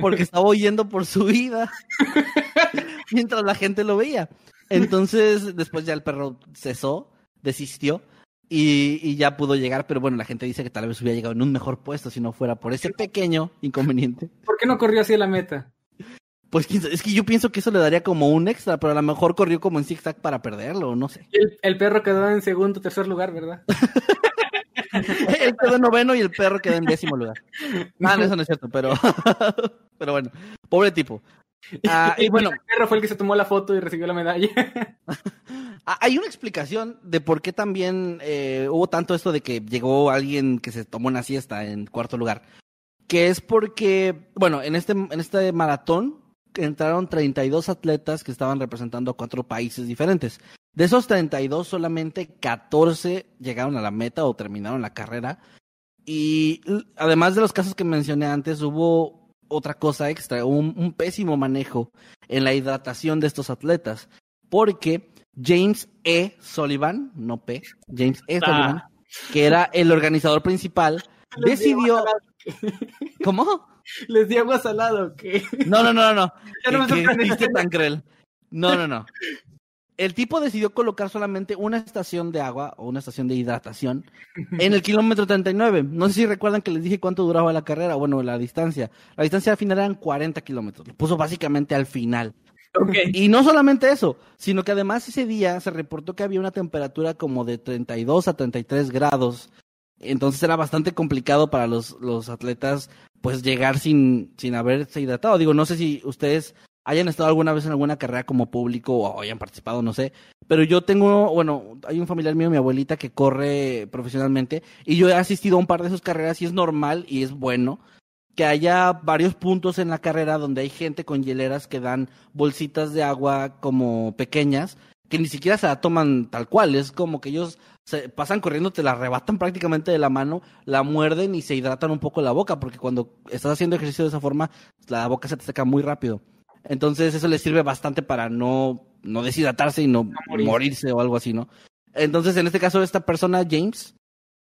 porque estaba huyendo por su vida mientras la gente lo veía. Entonces después ya el perro cesó, desistió y, y ya pudo llegar, pero bueno, la gente dice que tal vez hubiera llegado en un mejor puesto si no fuera por ese pequeño inconveniente. ¿Por qué no corrió así a la meta? Pues es que yo pienso que eso le daría como un extra, pero a lo mejor corrió como en zigzag para perderlo, no sé. El, el perro quedó en segundo o tercer lugar, ¿verdad? <laughs> Él quedó en noveno y el perro quedó en décimo lugar. No, no, eso no es cierto, pero, <laughs> pero bueno, pobre tipo. Ah, y bueno, fue el que se tomó la foto y recibió la medalla. <laughs> Ah, Hay una explicación de por qué también eh, hubo tanto esto de que llegó alguien que se tomó una siesta en cuarto lugar. Que es porque, bueno, en este, en este maratón entraron 32 atletas que estaban representando a cuatro países diferentes. De esos 32, solamente 14 llegaron a la meta o terminaron la carrera. Y además de los casos que mencioné antes, hubo otra cosa extra, un, un pésimo manejo en la hidratación de estos atletas. Porque James E. Sullivan, no P, James E. Ah. Sullivan, que era el organizador principal, <laughs> Les decidió... <laughs> ¿Cómo? ¿Les di agua salada o qué? No, no, no, no. <laughs> Ya no me ¿Qué sorprende. chiste tan cruel? No, no, no. El tipo decidió colocar solamente una estación de agua o una estación de hidratación en el kilómetro 39. No sé si recuerdan que les dije cuánto duraba la carrera, bueno, la distancia. La distancia al final eran 40 kilómetros. Lo puso básicamente al final. Ok. Y no solamente eso, sino que además ese día se reportó que había una temperatura como de 32 a 33 grados. Entonces era bastante complicado para los, los atletas pues llegar sin, sin haberse hidratado. Digo, no sé si ustedes hayan estado alguna vez en alguna carrera como público o hayan participado, no sé. Pero yo tengo, bueno, hay un familiar mío, mi abuelita, que corre profesionalmente y yo he asistido a un par de sus carreras y es normal y es bueno que haya varios puntos en la carrera donde hay gente con hieleras que dan bolsitas de agua como pequeñas que ni siquiera se la toman tal cual, es como que ellos se pasan corriendo, te la arrebatan prácticamente de la mano, la muerden y se hidratan un poco la boca, porque cuando estás haciendo ejercicio de esa forma, la boca se te seca muy rápido. Entonces eso les sirve bastante para no, no deshidratarse y no, morir. morirse o algo así, ¿no? Entonces, en este caso, esta persona, James,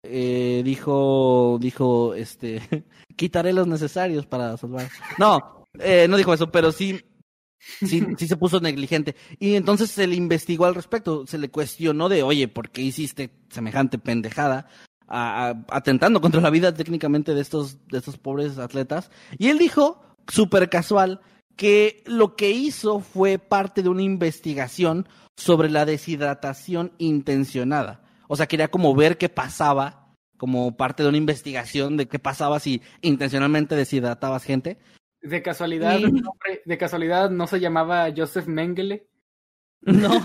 eh, dijo, dijo, este, <laughs> quitaré los necesarios para salvar. No, eh, no dijo eso, pero sí, sí, sí se puso negligente. Y entonces se le investigó al respecto, se le cuestionó de, oye, ¿por qué hiciste semejante pendejada? A- a- atentando contra la vida técnicamente de estos, de estos pobres atletas. Y él dijo, súper casual, que lo que hizo fue parte de una investigación sobre la deshidratación intencionada. O sea, quería como ver qué pasaba, como parte de una investigación de qué pasaba si intencionalmente deshidratabas gente. De casualidad, Y- el nombre- de casualidad no se llamaba Joseph Mengele. No, <laughs>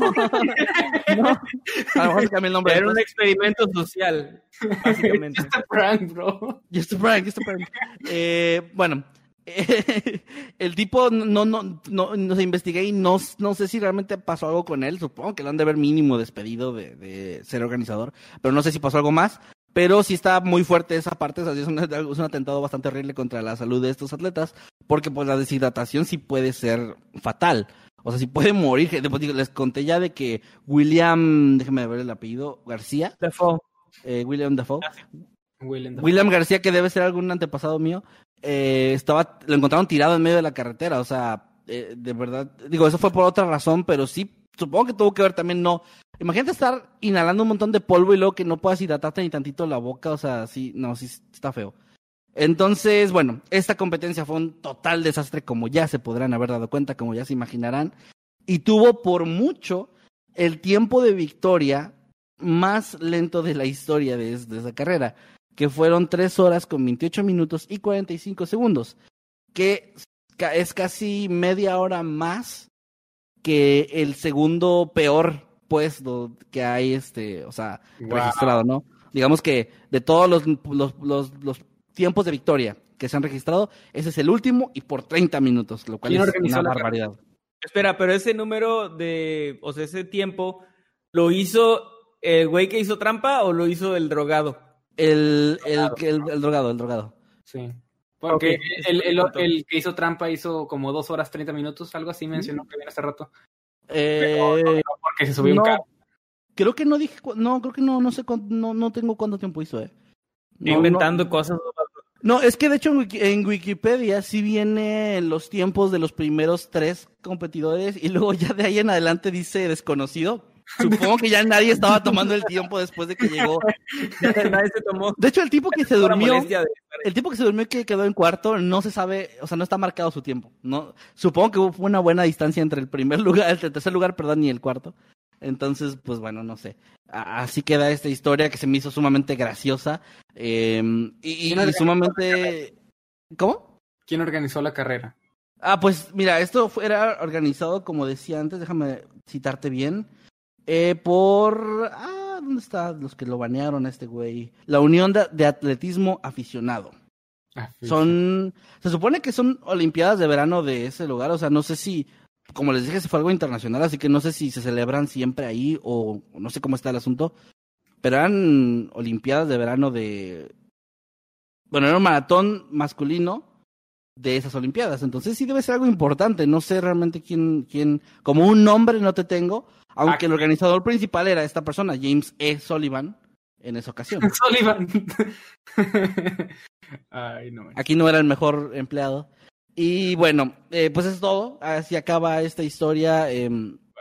no. A lo mejor se cambió el nombre. Era un experimento social, <laughs> básicamente. Just a prank, bro. Just a prank, just a prank. Eh, bueno, <laughs> el tipo no, no, no, investigué y no, no sé si realmente pasó algo con él. Supongo que lo han de haber mínimo despedido de, de ser organizador, pero no sé si pasó algo más. Pero sí está muy fuerte esa parte, o sea, sí es un, es un atentado bastante horrible contra la salud de estos atletas, porque pues la deshidratación sí puede ser fatal. O sea, sí puede morir. Les conté ya de que William, déjeme ver el apellido, García, Defoe. eh, William Dafoe, Dafoe. William García, que debe ser algún antepasado mío, eh, estaba, lo encontraron tirado en medio de la carretera, o sea, eh, de verdad, digo, eso fue por otra razón, pero sí, supongo que tuvo que ver también, no. Imagínate estar inhalando un montón de polvo y luego que no puedas hidratarte ni tantito la boca, o sea, sí, no, sí está feo. Entonces, bueno, esta competencia fue un total desastre, como ya se podrán haber dado cuenta, como ya se imaginarán, y tuvo por mucho el tiempo de victoria más lento de la historia de, de esa carrera, que fueron 3 horas con 28 minutos y 45 segundos, que es casi media hora más que el segundo peor puesto que hay, este, o sea, Wow. registrado, ¿no? Digamos que de todos los, los, los, los tiempos de victoria que se han registrado, ese es el último y por 30 minutos, lo cual ¿Quién es una barbaridad. Espera, pero ese número de, o sea, ese tiempo, ¿lo hizo el güey que hizo trampa o lo hizo el drogado? El, el, el, el drogado, el drogado. Sí. Porque Ok, el, el- punto. el que hizo trampa hizo como dos horas 30 minutos, algo así mencionó que viene hace rato. Eh, Porque se subió no, un carro. creo que no dije, cu- no, creo que no, no sé, no, no tengo cuánto tiempo hizo, eh. No, inventando cosas. No, es que de hecho en, Wiki- en Wikipedia sí vienen los tiempos de los primeros tres competidores y luego ya de ahí en adelante dice desconocido. Supongo que ya nadie estaba tomando el tiempo después de que llegó. <laughs> Nadie se tomó De hecho, el tipo que se durmió, de- el tipo que se durmió y que quedó en cuarto, no se sabe, o sea, no está marcado su tiempo. No, supongo que hubo una buena distancia entre el primer <laughs> lugar, el tercer lugar, perdón, y el cuarto. Entonces, pues bueno, no sé. Así queda esta historia que se me hizo sumamente graciosa eh, y, y- ¿Quién y organizó sumamente. ¿Cómo? ¿Quién organizó la carrera? Ah, pues mira, esto fue, era organizado, como decía antes, déjame citarte bien, eh, por... Ah, ¿dónde están los que lo banearon a este güey? La Unión de, de Atletismo Aficionado. Ah, sí, Son, se supone que son Olimpiadas de verano de ese lugar, o sea, no sé si, como les dije, se fue algo internacional, así que no sé si se celebran siempre ahí o no sé cómo está el asunto, pero eran Olimpiadas de verano de, bueno, era un maratón masculino de esas Olimpiadas, entonces sí debe ser algo importante, no sé realmente quién, quién, como un nombre no te tengo, aunque el Ah, organizador principal era esta persona, James E. Sullivan, en esa ocasión. <laughs> Sullivan. <laughs> Ay, no. Aquí no era el mejor empleado. Y bueno, eh, pues es todo. Así acaba esta historia. eh,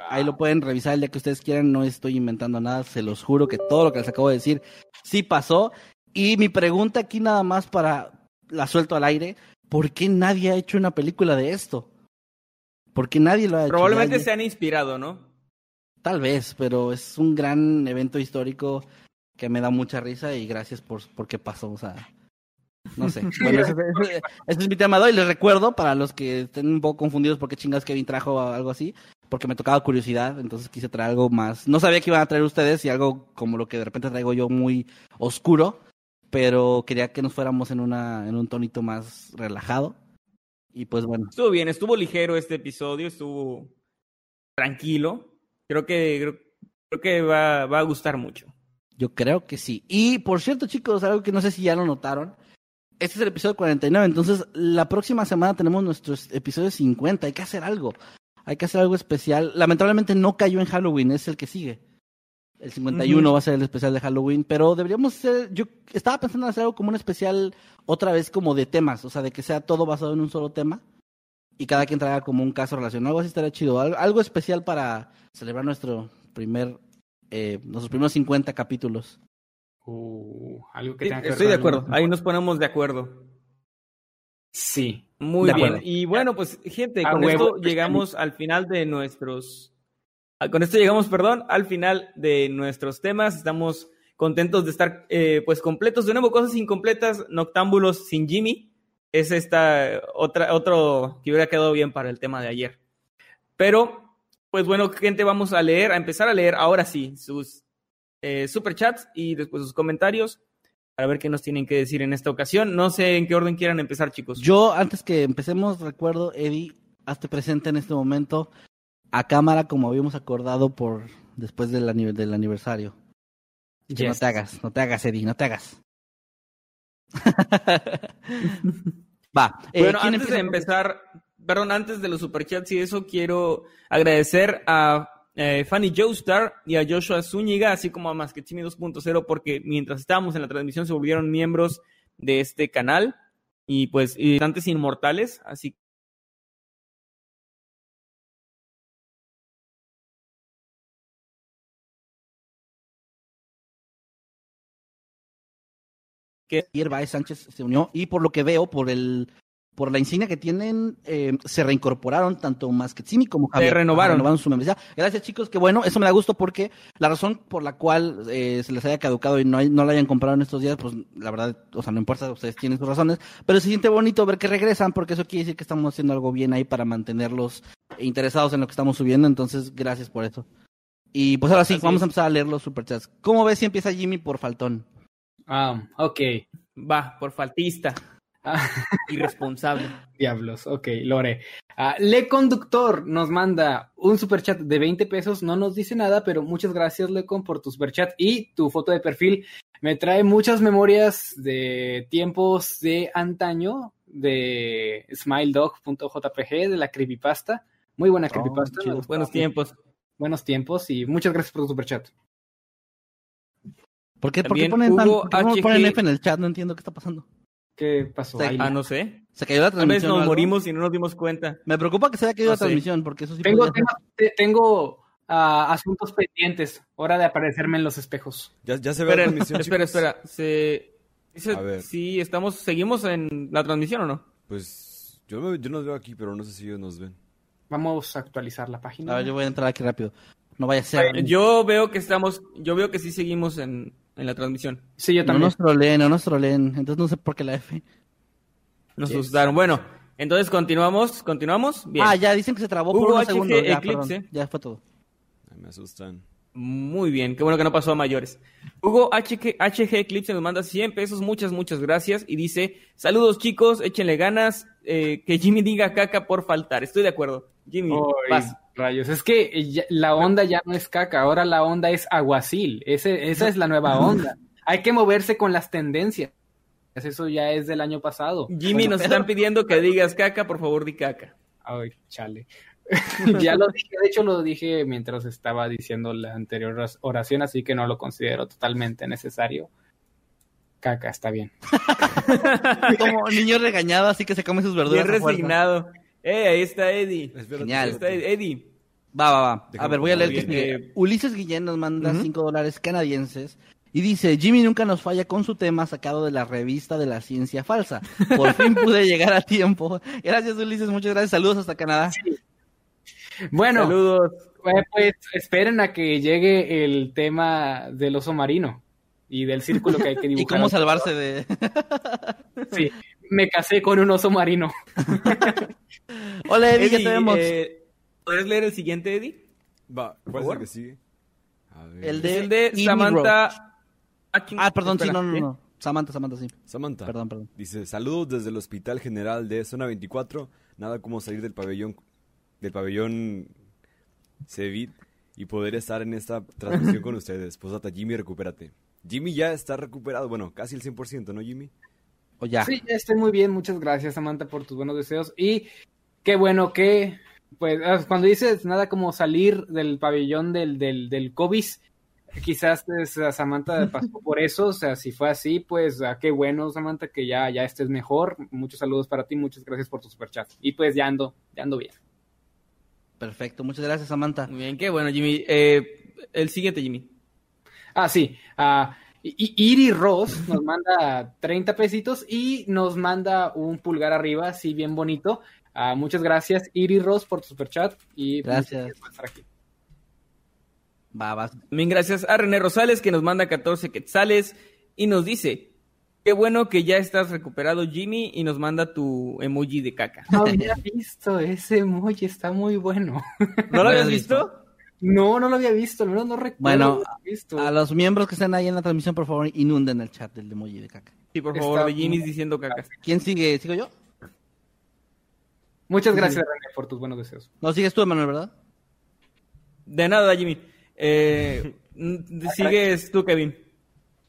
ahí lo pueden revisar el día que ustedes quieran. No estoy inventando nada. Se los juro que todo lo que les acabo de decir sí pasó. Y mi pregunta aquí nada más para la suelto al aire. ¿Por qué nadie ha hecho una película de esto? ¿Por qué nadie lo ha hecho? Probablemente Nadie- se han inspirado, ¿no? Tal vez, pero es un gran evento histórico que me da mucha risa y gracias por, por qué pasó. O sea, no sé. <laughs> Bueno, ese, ese- ese es mi tema de hoy. Les recuerdo, para los que estén un poco confundidos por qué chingas Kevin trajo algo así, porque me tocaba curiosidad, entonces quise traer algo más. No sabía que iban a traer ustedes y algo como lo que de repente traigo yo muy oscuro, pero quería que nos fuéramos en, una, en un tonito más relajado. Y pues bueno, Estuvo bien, estuvo ligero este episodio, estuvo tranquilo. Creo que creo, creo que va, va a gustar mucho. Yo creo que sí. Y por cierto, chicos, algo que no sé si ya lo notaron. Este es el episodio 49, entonces la próxima semana tenemos nuestro episodio 50. Hay que hacer algo. Hay que hacer algo especial. Lamentablemente no cayó en Halloween, es el que sigue. El 51 Ujú. va a ser el especial de Halloween, pero deberíamos hacer, yo estaba pensando en hacer algo como un especial otra vez como de temas, o sea, de que sea todo basado en un solo tema y cada quien traiga como un caso relacionado. Algo así estaría chido. Algo, algo especial para celebrar nuestro primer, eh, nuestros primeros 50 capítulos. Uh, algo que Sí, tenga que estoy de acuerdo, ahí nos ponemos de acuerdo. Sí. Muy De bien. acuerdo. Y bueno, pues gente, A con huevo, esto llegamos al final de nuestros... ah, Con esto llegamos, perdón, al final de nuestros temas. Estamos contentos de estar eh, pues completos. De nuevo, cosas incompletas, noctámbulos sin Jimmy. Es esta otra, otro que hubiera quedado bien para el tema de ayer. Pero, pues bueno, gente, vamos a leer, a empezar a leer ahora sí sus eh, superchats y después sus comentarios para ver qué nos tienen que decir en esta ocasión. No sé en qué orden quieran empezar, chicos. Yo, antes que empecemos, recuerdo, Eddie, hazte presente en este momento a cámara como habíamos acordado por después del, anive- del aniversario. Que no te hagas, no te hagas, Eddie, no te hagas. <laughs> Va. eh, Bueno, ¿quién antes de empezar, perdón, antes de los superchats y eso, quiero agradecer a eh, Fanny Joestar y a Joshua Zúñiga, así como a Masquetimi 2.0, porque mientras estábamos en la transmisión se volvieron miembros de este canal. y pues y inmortales, así que Baez Sánchez se unió y por lo que veo, por el por la insignia que tienen, eh, se reincorporaron tanto Masquetsimi como Javier. renovaron. Renovaron su membresía. Gracias, chicos. Que bueno, eso me da gusto porque la razón por la cual eh, se les haya caducado y no, hay- no la hayan comprado en estos días, pues la verdad, o sea, no importa, ustedes tienen sus razones. Pero se siente bonito ver que regresan porque eso quiere decir que estamos haciendo algo bien ahí para mantenerlos interesados en lo que estamos subiendo. Entonces, gracias por eso. Y pues ahora sí, Así vamos es. a empezar a leer los superchats. ¿Cómo ves si empieza Jimmy por faltón? Ah, ok. va por faltista, Ah, <laughs> irresponsable. diablos, ok, Lore. Ah, Le Conductor nos manda un superchat de 20 pesos, no nos dice nada, pero muchas gracias, Lecon, por tu superchat y tu foto de perfil. Me trae muchas memorias de tiempos de antaño, de smiledog.jpg, de la creepypasta. Muy buena Oh, creepypasta. gustó. Buenos tiempos. Buenos tiempos y muchas gracias por tu superchat. ¿Por qué, por qué ponen, tan- por qué no HG ponen F en el chat? No entiendo qué está pasando. ¿Qué pasó? Ah, no sé. Se cayó la Tal vez transmisión. nos morimos y no nos dimos cuenta. Me preocupa que se haya caído No la sé. transmisión, porque eso sí Tengo, tengo, te- tengo, ah, asuntos pendientes. Hora de aparecerme en los espejos. Ya, ya se ve la transmisión, espera, chicos? espera. Se... dice- A ver. Sí, estamos, seguimos en la transmisión o no? Pues yo, me- yo nos veo aquí, pero no sé si ellos nos ven. Vamos a actualizar la página. A ver, yo voy a entrar aquí rápido. No vaya a ser. Yo veo que estamos, yo veo que sí seguimos en, en la transmisión. Sí, yo no también. nos troleen, no nos troleen. Entonces no sé por qué la F. Nos Yes. asustaron. Bueno, entonces continuamos, continuamos. Bien. Ah, ya dicen que se trabó por Hugo unos HG segundos. Ya, Eclipse. perdón. Ya fue todo. Ay, me asustan. Muy bien, qué bueno que no pasó a mayores. Hugo HG, HG Eclipse nos manda 100 pesos, muchas, muchas gracias. Y dice, saludos chicos, échenle ganas, eh, que Jimmy diga caca por faltar. Estoy de acuerdo. Jimmy, vas. Rayos. Es que ya- la onda ya no es caca, ahora la onda es aguacil. Ese, esa es la nueva onda. Hay que moverse con las tendencias. Eso ya es del año pasado. Jimmy, nos están pidiendo que digas caca, por favor di caca. Ay, chale. <laughs> ya lo dije, de hecho lo dije mientras estaba diciendo la anterior oración, así que no lo considero totalmente necesario. Caca, está bien. <laughs> Como niño regañado, así que se come sus verduras. Bien resignado. Eh, ahí está Eddie. Espérate, Genial. Ahí está Eddie. Va, va, va. A ver, voy a leer poner que bien. sigue. Ulises Guillén nos manda Ujú. 5 dólares canadienses. Y dice, Jimmy nunca nos falla con su tema sacado de la revista de la ciencia falsa. Por fin <laughs> pude llegar a tiempo. Gracias Ulises, muchas gracias. Saludos hasta Canadá. Bueno, Saludos. Eh, Pues esperen a que llegue el tema del oso marino y del círculo que hay que <laughs> Y dibujar. cómo salvarse de... Sí, me casé con un oso marino. <laughs> Hola Eddie, ya Eddie, te vemos. eh, ¿Podrías leer el siguiente, Eddie? Va, ¿cuál es el que sigue? A ver. El de el de Samantha. Ah, perdón, sí, espera, no, no, ¿qué? no. Samantha, Samantha, sí. Samantha. Perdón, perdón. Dice, saludos desde el Hospital General de Zona 24. Nada como salir del pabellón del pabellón Cevit y poder estar en esta transmisión <laughs> con ustedes. Posata, Jimmy, recupérate. Jimmy ya está recuperado, bueno, casi el 100%, ¿no, Jimmy? O ya. Sí, ya estoy muy bien. Muchas gracias, Samantha, por tus buenos deseos. Y qué bueno que, pues, ah, cuando dices nada como salir del pabellón del, del, del COVID, quizás pues, Samantha pasó por eso. O sea, si fue así, pues, ah, qué bueno, Samantha, que ya, ya estés mejor. Muchos saludos para ti. Muchas gracias por tu superchat. Y pues, ya ando, ya ando bien. Perfecto, muchas gracias Samantha. Muy bien, qué bueno, Jimmy. Eh, el siguiente, Jimmy. Ah, sí. ah, Iri Ross nos manda 30 pesitos y nos manda un pulgar arriba, sí, bien bonito. Ah, muchas gracias, Iri Ross, por tu superchat. Y Gracias. muchas por estar aquí. Va. También gracias a René Rosales que nos manda 14 quetzales y nos dice, qué bueno que ya estás recuperado Jimmy y nos manda tu emoji de caca. No <laughs> había visto ese emoji, está muy bueno. ¿No lo habías ¿Lo has visto? No, no lo había visto, al menos no recuerdo. Bueno, visto. A los miembros que están ahí en la transmisión, por favor, inunden el chat del emoji de caca. Sí, por Está favor, de Jimmy diciendo caca. ¿Quién sigue? ¿Sigo yo? Muchas gracias, René, por tus buenos deseos. No, sigues tú, Emanuel, ¿verdad? De nada, Jimmy. Eh, <laughs> sigues tú, Kevin.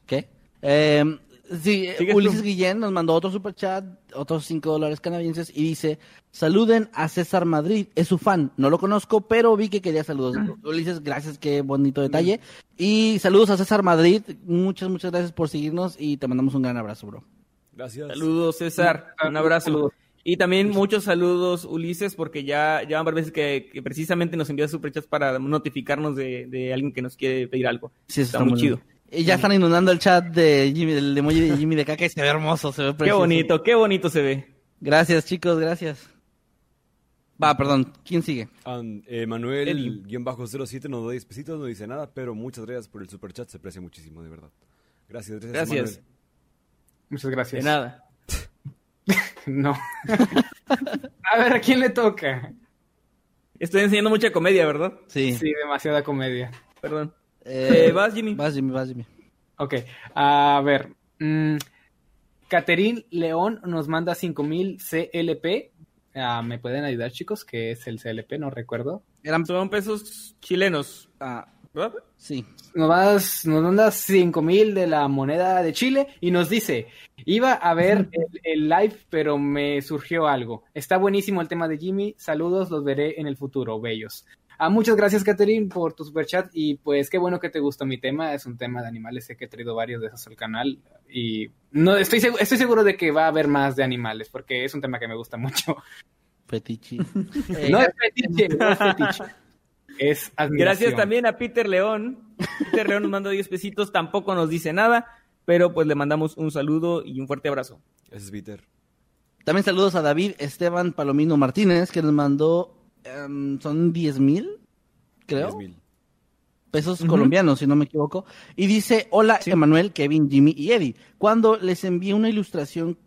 ¿Qué? Eh, sí, Sigues Ulises tú. Guillén nos mandó otro superchat, otros 5 dólares canadienses, y dice, saluden a César Madrid, es su fan, no lo conozco, pero vi que quería saludos. Ulises, gracias, qué bonito detalle. Y saludos a César Madrid, muchas, muchas gracias por seguirnos y te mandamos un gran abrazo, bro. Gracias. Saludos, César. Un abrazo. Saludos. Y también muchos saludos, Ulises, porque ya, ya van varias veces que, que precisamente nos envía superchats para notificarnos de, de alguien que nos quiere pedir algo. Sí, eso Está muy bien. chido. Y ya están inundando el chat de Jimmy, del emoji de Jimmy de caca y se ve hermoso, se ve Qué precioso. bonito, qué bonito se ve. Gracias, chicos, gracias. Va, perdón, ¿quién sigue? Eh. Manuel, guion bajo 07, nos da 10 pesitos, no dice nada, pero muchas gracias por el superchat, se aprecia muchísimo, de verdad. Gracias, gracias. Gracias. Manuel. Muchas gracias. De nada. No. a ver, ¿a quién le toca? Estoy enseñando mucha comedia, ¿verdad? Sí. Sí, demasiada comedia. Perdón. Eh, Eh, vas, Jimmy. Vas, Jimmy, vas, Jimmy. Ok, a ver. mm, Caterín León nos manda 5000 CLP. Ah, ¿Me pueden ayudar, chicos? ¿Qué es el CLP? No recuerdo. Eran... Son pesos chilenos, Ah, ¿verdad? sí. Nos, vas- nos manda 5000 de la moneda de Chile y nos dice: Iba a ver el, el live, pero me surgió algo. Está buenísimo el tema de Jimmy. Saludos, los veré en el futuro, bellos. Ah, muchas gracias, Catherine, por tu superchat. Y pues qué bueno que te gustó mi tema. Es un tema de animales. Sé que he traído varios de esos al canal. Y no estoy, estoy seguro de que va a haber más de animales, porque es un tema que me gusta mucho. Fetichi. no es fetiche, no es fetiche. Es admiración. Gracias también a Peter León. Peter León nos manda 10 pesitos, tampoco nos dice nada, pero pues le mandamos un saludo y un fuerte abrazo. Es Peter. También saludos a David Esteban Palomino Martínez, que nos mandó, em, son 10 mil, creo, 10,000. pesos Ujú. colombianos, si no me equivoco. Y dice, hola Emanuel, Kevin, Jimmy y Eddie. Cuando les envíe una ilustración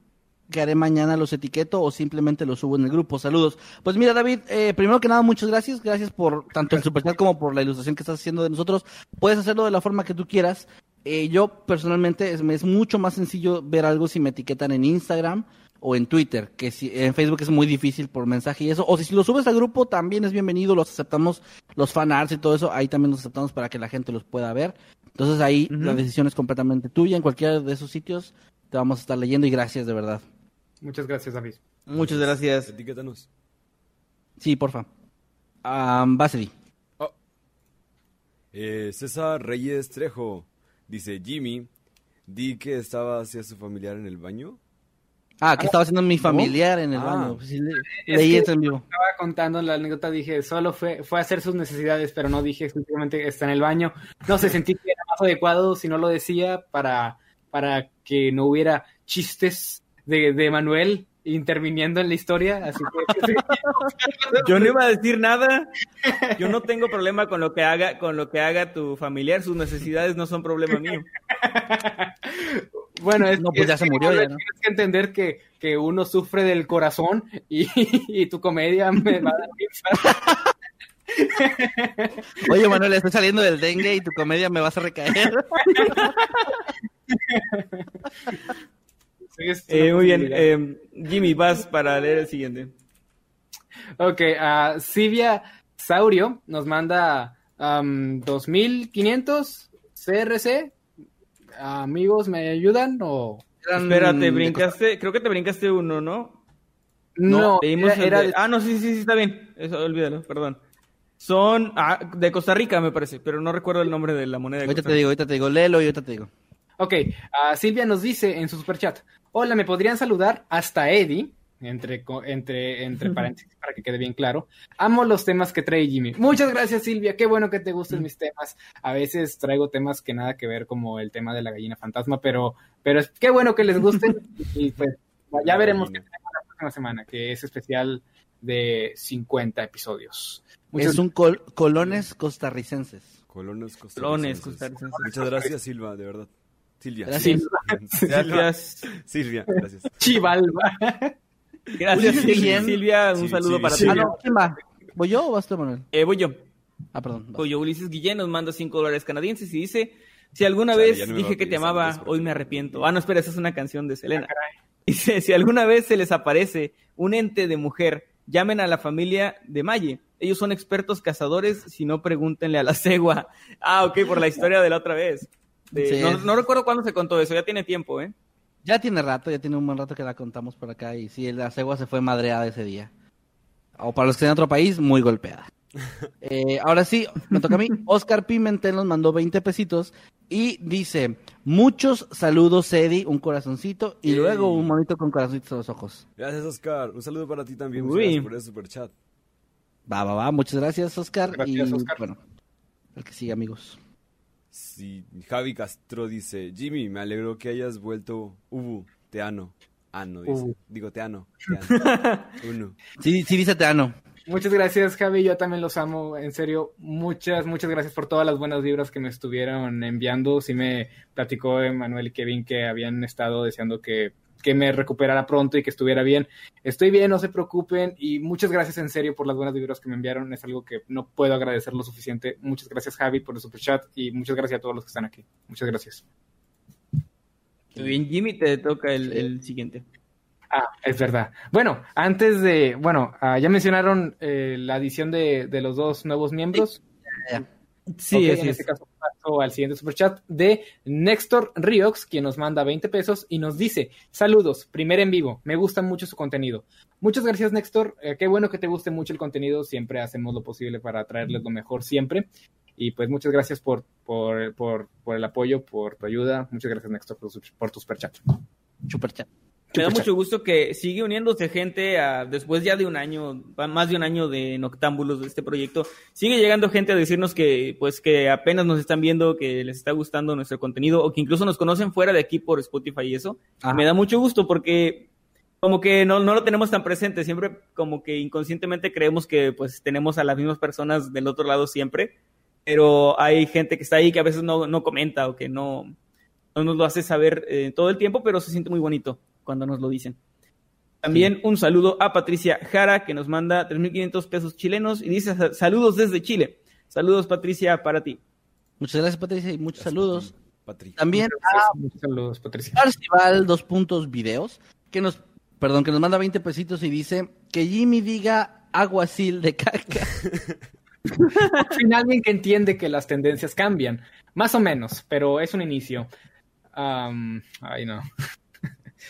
que haré mañana, los etiqueto o simplemente los subo en el grupo. Saludos. Pues mira, David, eh, primero que nada, muchas gracias. Gracias por tanto el superchat como por la ilustración que estás haciendo de nosotros. Puedes hacerlo de la forma que tú quieras. Eh, yo personalmente es, mucho más sencillo ver algo si me etiquetan en Instagram o en Twitter, que si en Facebook es muy difícil por mensaje y eso. O si, si lo subes al grupo también es bienvenido, los aceptamos, los fanarts y todo eso, ahí también los aceptamos para que la gente los pueda ver. Entonces ahí la decisión es completamente tuya. En cualquiera de esos sitios te vamos a estar leyendo y gracias de verdad. Muchas gracias, David. Muchas gracias. Etiquétanos. Sí, porfa. Um, Basedi. Eh, César Reyes Trejo dice: Jimmy, di que estaba hacia su familiar en el baño. Ah, que estaba haciendo mi familiar en el Ah. baño. Pues le- Es leí eso en vivo. Estaba contando la anécdota, dije, solo fue, fue a hacer sus necesidades, pero no dije exclusivamente que está en el baño. No sé, sentí que era más adecuado si no lo decía para, para que no hubiera chistes de, de Manuel interviniendo en la historia. Así que sí. <laughs> Yo no iba a decir nada. Yo no tengo problema con lo que haga, con lo que haga tu familiar. Sus necesidades no son problema mío. Bueno, es, No, pues es ya se que, murió, ya, Manuel, ¿no? Tienes que entender que, que uno sufre del corazón y, y tu comedia me va a dar risa. <laughs> Oye, Manuel, estoy saliendo del dengue y tu comedia me vas a recaer. <laughs> Eh, muy bien. eh, Jimmy, vas para leer el siguiente. Ok, a Silvia Saurio nos manda am, 2500 CRC. Amigos, ¿me ayudan o...? Espérate, brincaste. Creo que te brincaste uno, ¿no? No, leímos era, el era de- de- Ah, no, sí, sí, sí, está bien. Eso, olvídalo, perdón. Son ah, de Costa Rica, me parece, pero no recuerdo el nombre de la moneda. de Ahorita Costa te digo, ahorita te digo, léelo y ahorita te digo. Ok, a Silvia nos dice en su superchat, hola, ¿me podrían saludar hasta Eddie? Entre, co- entre, entre paréntesis, para que quede bien claro. Amo los temas que trae Jimmy. Muchas gracias, Silvia. Qué bueno que te gusten mis temas. A veces traigo temas que nada que ver, como el tema de la gallina fantasma, pero, pero es, qué bueno que les gusten. <laughs> y pues ya veremos qué tenemos la próxima semana, que es especial de 50 episodios. Muchas Es un col- colones costarricenses. Colones costarricenses. Colones costarricenses. Muchas gracias, Silva, de verdad. Silvia. <laughs> Gracias. Silvia. Gracias. Silvia, gracias. Chivalva. Gracias, Ulises Sil- Guillén. Silvia. Un Sí, saludo sí, para ti. Ah, no, ¿quién va? ¿Voy yo o vas tú, Manuel? Eh, voy yo. Ah, perdón. Voy yo. Ulises Guillén nos manda 5 dólares canadienses y dice: Si alguna Chale, vez no dije que te amaba, eso, hoy me arrepiento. Ah, no, espera, esa es una canción de Selena. Dice: Si alguna vez se les aparece un ente de mujer, llamen a la familia de Maye. Ellos son expertos cazadores, si no, pregúntenle a la cegua. Ah, ok, por la historia de la otra vez. De- Sí, no, recuerdo cuándo se contó eso, ya tiene tiempo, ¿eh? Ya tiene rato, ya tiene un buen rato que la contamos por acá y sí, la cegua se fue madreada ese día. O para los que estén en otro país, muy golpeada. <laughs> Eh, ahora sí, me toca a mí. Oscar Pimentel nos mandó 20 pesitos Y dice, muchos saludos, Eddie, un corazoncito y luego un monito con corazoncitos en los ojos. Gracias, Oscar. Un saludo para ti también. Muchas gracias por ese super chat. Va, va, va. Muchas gracias, Oscar. Gracias, y Oscar. bueno, el que sigue, amigos. Sí, Javi Castro dice, Jimmy, me alegro que hayas vuelto. Ubu, te ano. Ano, dice. Ubu. Digo, te ano. Te ano. <laughs> Uno. Sí, sí, dice Teano. Muchas gracias, Javi. Yo también los amo. En serio, muchas, muchas gracias por todas las buenas vibras que me estuvieron enviando. Sí me platicó Manuel y Kevin que habían estado deseando que, que me recuperara pronto y que estuviera bien. Estoy bien, no se preocupen. Y muchas gracias en serio por las buenas vibras que me enviaron. Es algo que no puedo agradecer lo suficiente. Muchas gracias, Javi, por el super chat. Y muchas gracias a todos los que están aquí. Muchas gracias. Muy bien, Jimmy, te toca el, el siguiente. Ah, es verdad. Bueno, antes de, bueno, ah, ya mencionaron eh, la adición de, de los dos nuevos miembros. Sí, Así en es. este caso paso al siguiente superchat de Néstor Riox, quien nos manda 20 pesos y nos dice, saludos, primer en vivo, me gusta mucho su contenido. Muchas gracias Néstor, Eh, qué bueno que te guste mucho el contenido, siempre hacemos lo posible para traerles lo mejor siempre. Y pues muchas gracias por, por, por, por el apoyo, por tu ayuda. Muchas gracias Néstor por, su- por tu superchat. Superchat. Me da mucho gusto que sigue uniéndose gente a- después ya de un año, más de un año de Noctámbulos de este proyecto. Sigue llegando gente a decirnos que, pues, que apenas nos están viendo, que les está gustando nuestro contenido o que incluso nos conocen fuera de aquí por Spotify y eso. Ajá. Me da mucho gusto porque como que no, no lo tenemos tan presente. Siempre como que inconscientemente creemos que pues tenemos a las mismas personas del otro lado siempre. Pero hay gente que está ahí que a veces no, no comenta o que no, no nos lo hace saber eh, todo el tiempo, pero se siente muy bonito cuando nos lo dicen. También un saludo a Patricia Jara, que nos manda 3.500 pesos chilenos y dice "Sa- saludos desde Chile. Saludos, Patricia, para ti. Muchas gracias, Patricia, y muchos saludos. Patri. También Muchos saludos, Patricia. Parcival, dos puntos videos, que nos, perdón, que nos manda 20 pesitos y dice que Jimmy diga aguacil de caca. <laughs> Al fin alguien que entiende que las tendencias cambian, más o menos, pero es un inicio. Ay, no.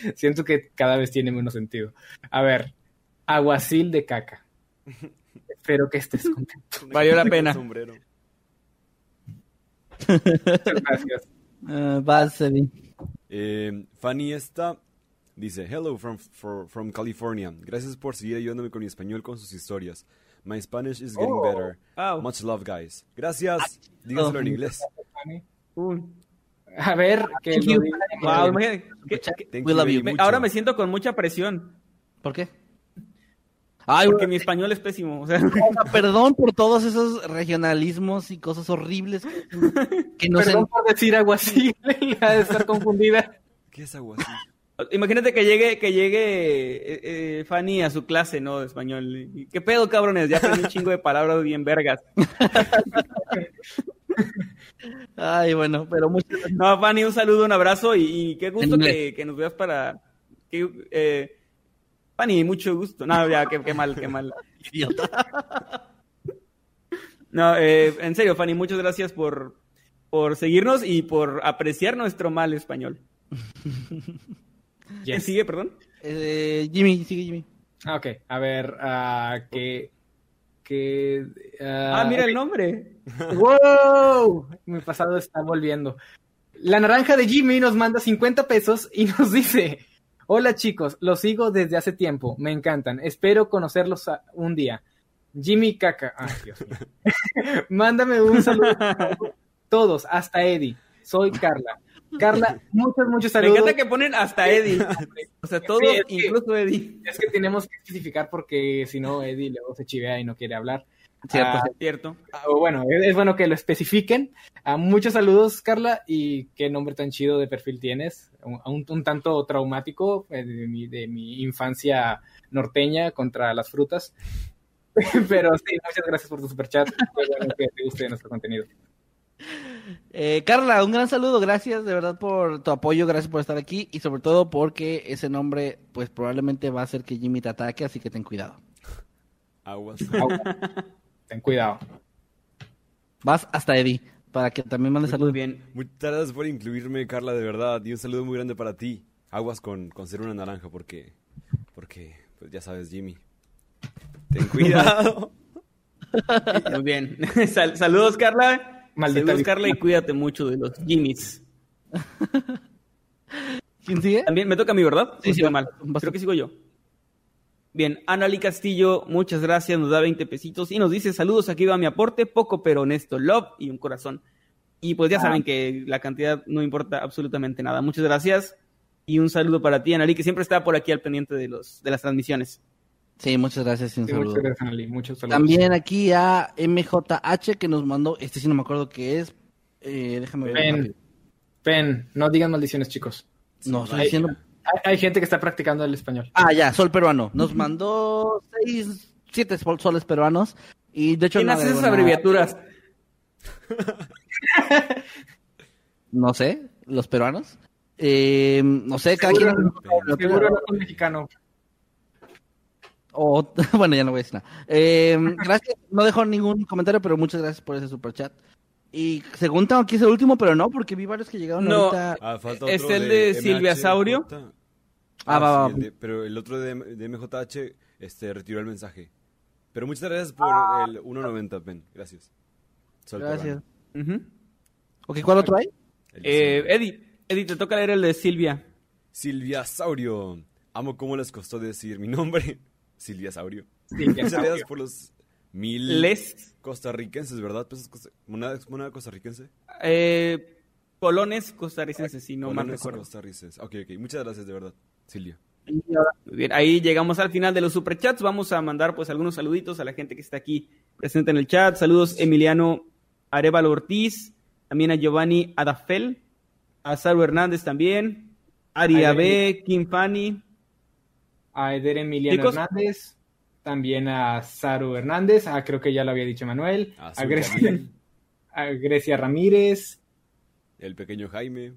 <laughs> Siento que cada vez tiene menos sentido. A ver, aguacil de caca. <laughs> Espero que estés contento. <laughs> Valió la pena. sombrero. Muchas gracias. Ah, vas. Eh, Fanny esta dice, Hello from, for- from California. Gracias por seguir ayudándome con mi español con sus historias. My Spanish is getting Oh. better. Wow. Much love, guys. Gracias. Dígaselo en inglés. A ver, que Thank lo you. diga. Wow, imagínate, ¿qué- qué- Thank We you love very you. me- ahora me siento con mucha presión, ¿Por qué? Ay, porque mi español es pésimo. O sea, <laughs> perdón por todos esos regionalismos y cosas horribles que, que no se... Perdón por decir aguacil, <laughs> de estar confundida. ¿Qué es así? imagínate que llegue, que llegue eh, eh, Fanny a su clase, ¿no? De español. ¿Qué pedo, cabrones? Ya aprendí un chingo de palabras bien vergas. <laughs> <laughs> Ay, bueno, pero muchas gracias. No, Fanny, un saludo, un abrazo y, y qué gusto que, que nos veas para... Que, eh, Fanny, mucho gusto. No, ya, qué, qué mal, qué mal. <laughs> idiota. <laughs> No, eh, en serio, Fanny, muchas gracias por, por seguirnos y por apreciar nuestro mal español. ¿Quién Yes. sigue, perdón? Eh, Jimmy, sigue Jimmy. Ah, Ok, a ver, ah, que... que ah, Ah, mira el nombre. <laughs> ¡Wow! Mi pasado está volviendo. La naranja de Jimmy nos manda 50 pesos y <laughs> nos dice: Hola chicos, los sigo desde hace tiempo, me encantan, espero conocerlos un día. Jimmy Caca. Ay, Dios mío. <laughs> Mándame un saludo. a Todos, hasta Eddie. Soy Carla. Carla, <laughs> muchos, muchos Me saludos. encanta que ponen hasta Eddie. <laughs> O sea, todos, Sí, es que- incluso Eddie. Es que tenemos que especificar porque si no, Eddie luego se chivea y no quiere hablar. Cierto, Ah, Cierto. o bueno, es, es bueno que lo especifiquen. Ah, muchos saludos, Carla, y qué nombre tan chido de perfil tienes. Un, un- un tanto traumático eh, de, mi, de mi infancia norteña contra las frutas. <laughs> Pero sí, muchas gracias por tu superchat. Qué bueno que te guste nuestro contenido. Eh, Carla, un gran saludo, gracias de verdad por tu apoyo, gracias por estar aquí y sobre todo porque ese nombre pues probablemente va a hacer que Jimmy te ataque, así que ten cuidado. Aguas. Ten cuidado. Vas hasta Eddie para que también mande Muy saludos. bien. Muchas gracias por incluirme, Carla, de verdad. Y un saludo muy grande para ti. Aguas con, con ser una naranja, porque, porque, pues ya sabes, Jimmy. Ten cuidado. <laughs> Muy bien. <laughs> Sal- saludos, Carla. Maldita Saludos, Carla, y cuídate mucho de los Jimmys. ¿Quién sigue? También me toca a mí, ¿verdad? Sí, ¿O sí, vas- mal. vas Creo que sigo yo. Bien, Anali Castillo, muchas gracias, nos da 20 pesitos y nos dice saludos, aquí va mi aporte, poco pero honesto, love y un corazón. Y pues ya Ah. saben que la cantidad no importa absolutamente nada. Muchas gracias y un saludo para ti, Anali, que siempre está por aquí al pendiente de, los, de las transmisiones. Sí, muchas gracias y un Sí, saludo. muchas gracias, Anali. Muchos saludos. También aquí a MJH que nos mandó, este sí no me acuerdo qué es. Eh, déjame ver. Pen, pen, no digan maldiciones, chicos. No, estoy Hay, diciendo. hay- hay gente que está practicando el español. Ah, ya, sol peruano. Nos mandó seis, siete sol- soles peruanos. Y de hecho, ¿Quién no hace esas abreviaturas? <laughs> No sé, los peruanos. Eh, no sé, cada quien. Seguro no es mexicano. O- <laughs> bueno, ya no voy a decir nada. Eh, gracias, no dejó ningún comentario, pero muchas gracias por ese super chat. Y según tengo aquí es el último, pero no, porque vi varios que llegaron No. ahorita. Ah, falta ¿Es otro el de Silvia MHJ. Saurio? Ah, Ah, va, va. sí, el de- pero el otro de, de MJH este, retiró el mensaje. Pero muchas gracias por el 1.90, Ben. Gracias. Sol Gracias. Ujú. Ok, ¿cuál otro hay? De Eh, Silvia. Eddie, Eddie, te toca leer el de Silvia. Silvia Saurio. Amo cómo les costó decir mi nombre. Silvia Saurio. Sí, Muchas gracias por los mil Les costarricenses, ¿verdad? Pesos costa- moneda, moneda costarricense. eh, colones costarricenses, si no mal recuerdo. costarricenses. Ok, ok. Muchas gracias, de verdad, Silvia. Muy bien, ahí llegamos al final de los superchats. Vamos a mandar pues algunos saluditos a la gente que está aquí presente en el chat. Saludos Emiliano Arevalo Ortiz, también a Giovanni Adafel, a Saru Hernández también, Ari Ay, B, Kim Fanny. A Eder Emiliano Chicos. Hernández. También a Saru Hernández. Ah, creo que ya lo había dicho Manuel. A, Grecia, <laughs> a Grecia Ramírez. el pequeño Jaime.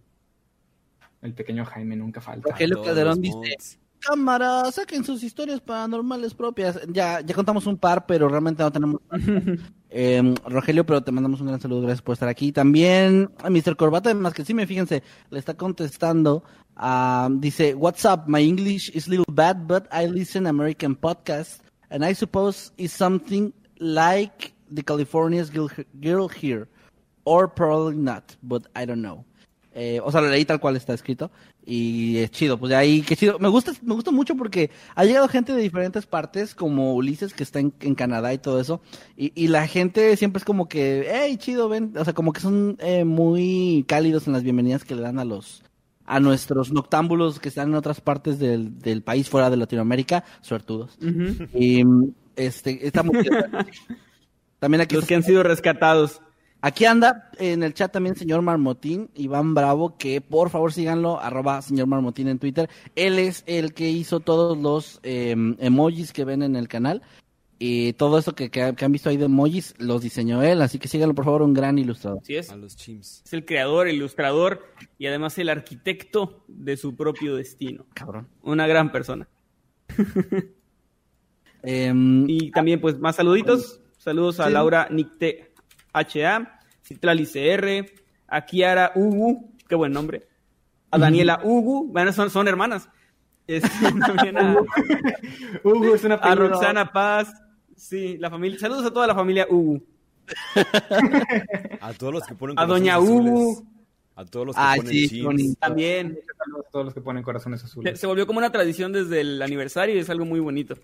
El pequeño Jaime nunca falta. Rogelio Calderón dice, cámara, saquen sus historias paranormales propias. Ya, ya contamos un par, pero realmente no tenemos. <laughs> Eh, Rogelio, pero te mandamos un gran saludo, gracias por estar aquí. También a Mr. Corbata, más que sí me fíjense, le está contestando. ah, dice, What's up? My English is a little bad, but I listen American podcasts, and I suppose it's something like the California's Girl, Girl Here, or probably not, but I don't know. Eh, o sea, lo leí tal cual está escrito. Y es chido, pues de ahí, qué chido. Me gusta, me gusta mucho porque ha llegado gente de diferentes partes, como Ulises, que está en, en Canadá y todo eso. Y, y la gente siempre es como que, hey, chido, ven. O sea, como que son eh, muy cálidos en las bienvenidas que le dan a los, a nuestros noctámbulos que están en otras partes del, del país fuera de Latinoamérica, suertudos. Y este, chido. <laughs> También aquí Los que han sido rescatados. Aquí anda en el chat también señor Marmotín, Iván Bravo, que por favor síganlo, arroba señor Marmotín en Twitter. Él es el que hizo todos los eh, emojis que ven en el canal. Y todo eso que, que, que han visto ahí de emojis los diseñó él, así que síganlo por favor, un gran ilustrador. Así es. A los chimps. Es el creador, ilustrador y además el arquitecto de su propio destino. Cabrón. Una gran persona. Em, Y también, pues, más saluditos. Saludos a Sí. Laura Nicte HA, Citlali CR, a Kiara Ugu, qué buen nombre. A Daniela Ugu, bueno, son, son hermanas. Este, también <laughs> a, Hugo es una a Roxana Paz. Sí, la familia. Saludos a toda la familia Ugu. <laughs> A todos los que ponen A corazones Doña azules. Ubu. A todos los que Ay, ponen sí. También. Saludos a todos los que ponen corazones Se, azules. se volvió como una tradición desde el aniversario y es algo muy bonito.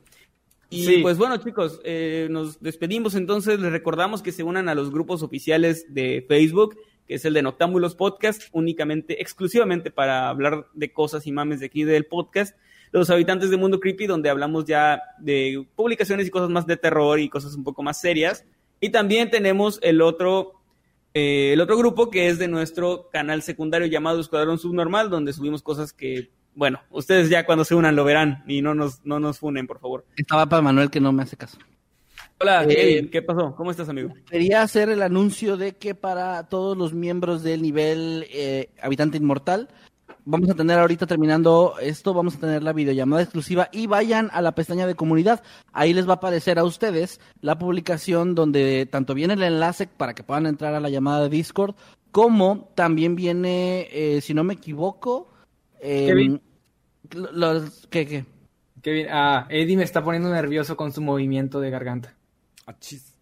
Y Sí. pues bueno, chicos, eh, nos despedimos entonces. Les recordamos que se unan a los grupos oficiales de Facebook, que es el de Noctámbulos Podcast, únicamente, exclusivamente para hablar de cosas y mames de aquí del podcast. Los habitantes de Mundo Creepy, donde hablamos ya de publicaciones y cosas más de terror y cosas un poco más serias. Y también tenemos el otro, eh, el otro grupo que es de nuestro canal secundario llamado Escuadrón Subnormal, donde subimos cosas que, bueno, ustedes ya cuando se unan lo verán y no nos, no nos funen, por favor. estaba para Manuel que no me hace caso. Hola, Eh, Kevin, ¿qué pasó? ¿Cómo estás, amigo? Quería hacer el anuncio de que para todos los miembros del nivel eh, Habitante Inmortal, vamos a tener ahorita terminando esto, vamos a tener la videollamada exclusiva y vayan a la pestaña de comunidad. Ahí les va a aparecer a ustedes la publicación donde tanto viene el enlace para que puedan entrar a la llamada de Discord, como también viene, eh, si no me equivoco, eh, Kevin. los, ¿qué, qué? Kevin, ah, Eddie me está poniendo nervioso con su movimiento de garganta. Ah, chis.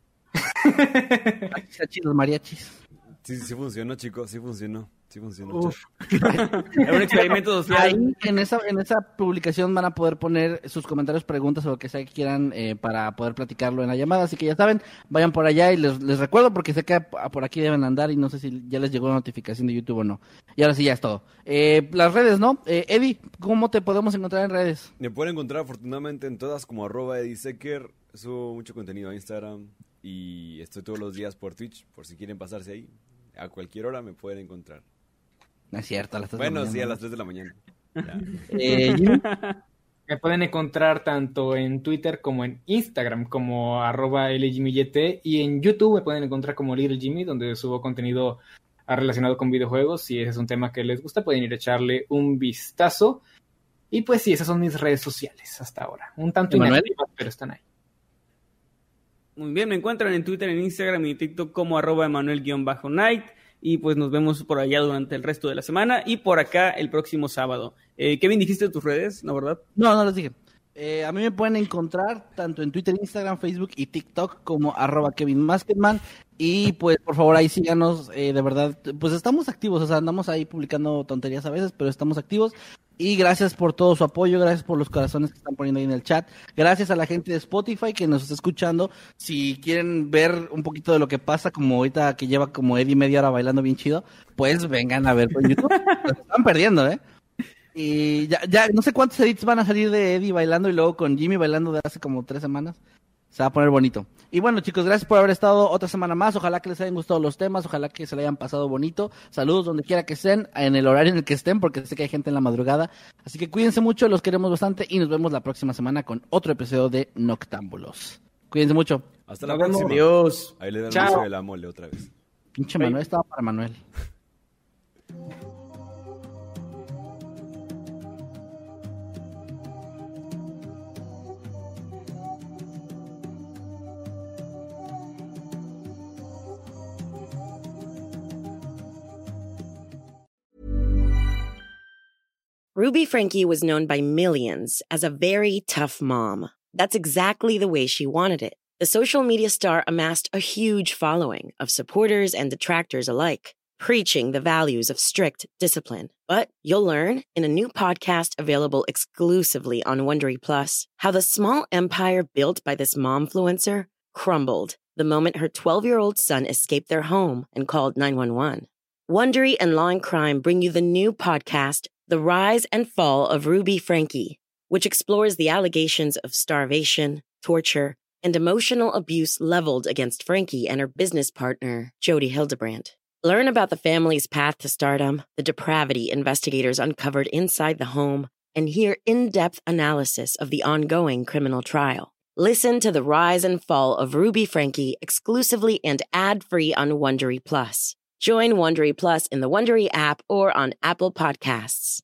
Aquí está chido, los mariachis. Sí, sí funcionó, chicos, sí funcionó. Sí funcionó. <laughs> Era un experimento social. Ahí en esa, en esa publicación van a poder poner sus comentarios, preguntas o lo que sea que quieran eh, para poder platicarlo en la llamada. Así que ya saben, vayan por allá y les, les recuerdo porque sé que por aquí deben andar y no sé si ya les llegó la notificación de YouTube o no. Y ahora sí, ya es todo. Eh, las redes, ¿no? Eh, Eddie, ¿cómo te podemos encontrar en redes? Me pueden encontrar afortunadamente en todas como arroba edisecker. Subo mucho contenido a Instagram y estoy todos los días por Twitch, por si quieren pasarse ahí. A cualquier hora me pueden encontrar. No es cierto, a las tres de la Bueno, sí, mañana, a las 3 de la mañana. Eh, <laughs> Me pueden encontrar tanto en Twitter como en Instagram como arroba LJimmyYT y en YouTube me pueden encontrar como Little Jimmy donde subo contenido relacionado con videojuegos. Si ese es un tema que les gusta pueden ir a echarle un vistazo. Y pues sí, esas son mis redes sociales hasta ahora. Un tanto inactivas, pero están ahí. Muy bien, me encuentran en Twitter, en Instagram y en TikTok como arroba Emanuel-Night. Y pues nos vemos por allá durante el resto de la semana y por acá el próximo sábado. Eh, Kevin, dijiste tus redes, ¿no verdad? No, no les dije. Eh, a mí me pueden encontrar tanto en Twitter, Instagram, Facebook y TikTok como arroba Kevin Masketman. Y pues por favor ahí síganos, eh, de verdad, pues estamos activos, o sea, andamos ahí publicando tonterías a veces, pero estamos activos. Y gracias por todo su apoyo, gracias por los corazones que están poniendo ahí en el chat. Gracias a la gente de Spotify que nos está escuchando. Si quieren ver un poquito de lo que pasa, como ahorita que lleva como Eddie media hora bailando bien chido, pues vengan a ver por YouTube. <laughs> Están perdiendo, ¿eh? Y ya, ya, no sé cuántos edits van a salir de Eddie bailando y luego con Jimmy bailando de hace como tres semanas. Se va a poner bonito. Y bueno, chicos, gracias por haber estado otra semana más. Ojalá que les hayan gustado los temas, ojalá que se le hayan pasado bonito. Saludos donde quiera que estén, en el horario en el que estén, porque sé que hay gente en la madrugada. Así que cuídense mucho, los queremos bastante y nos vemos la próxima semana con otro episodio de Noctámbulos. Cuídense mucho. Hasta la próxima. Adiós. Ahí le dan Chao. beso de la mole otra vez. Pinche. Manuel estaba para Manuel. <laughs> Ruby Frankie was known by millions as a very tough mom. That's exactly the way she wanted it. The social media star amassed a huge following of supporters and detractors alike, preaching the values of strict discipline. But you'll learn in a new podcast available exclusively on Wondery Plus how the small empire built by this momfluencer crumbled the moment her 12 year old son escaped their home and called 911. Wondery and Law and Crime bring you the new podcast, The Rise and Fall of Ruby Frankie, which explores the allegations of starvation, torture, and emotional abuse leveled against Frankie and her business partner, Jody Hildebrandt. Learn about the family's path to stardom, the depravity investigators uncovered inside the home, and hear in depth analysis of the ongoing criminal trial. Listen to the rise and fall of Ruby Frankie exclusively and ad free on Wondery Plus. Join Wondery Plus in the Wondery app or on Apple Podcasts.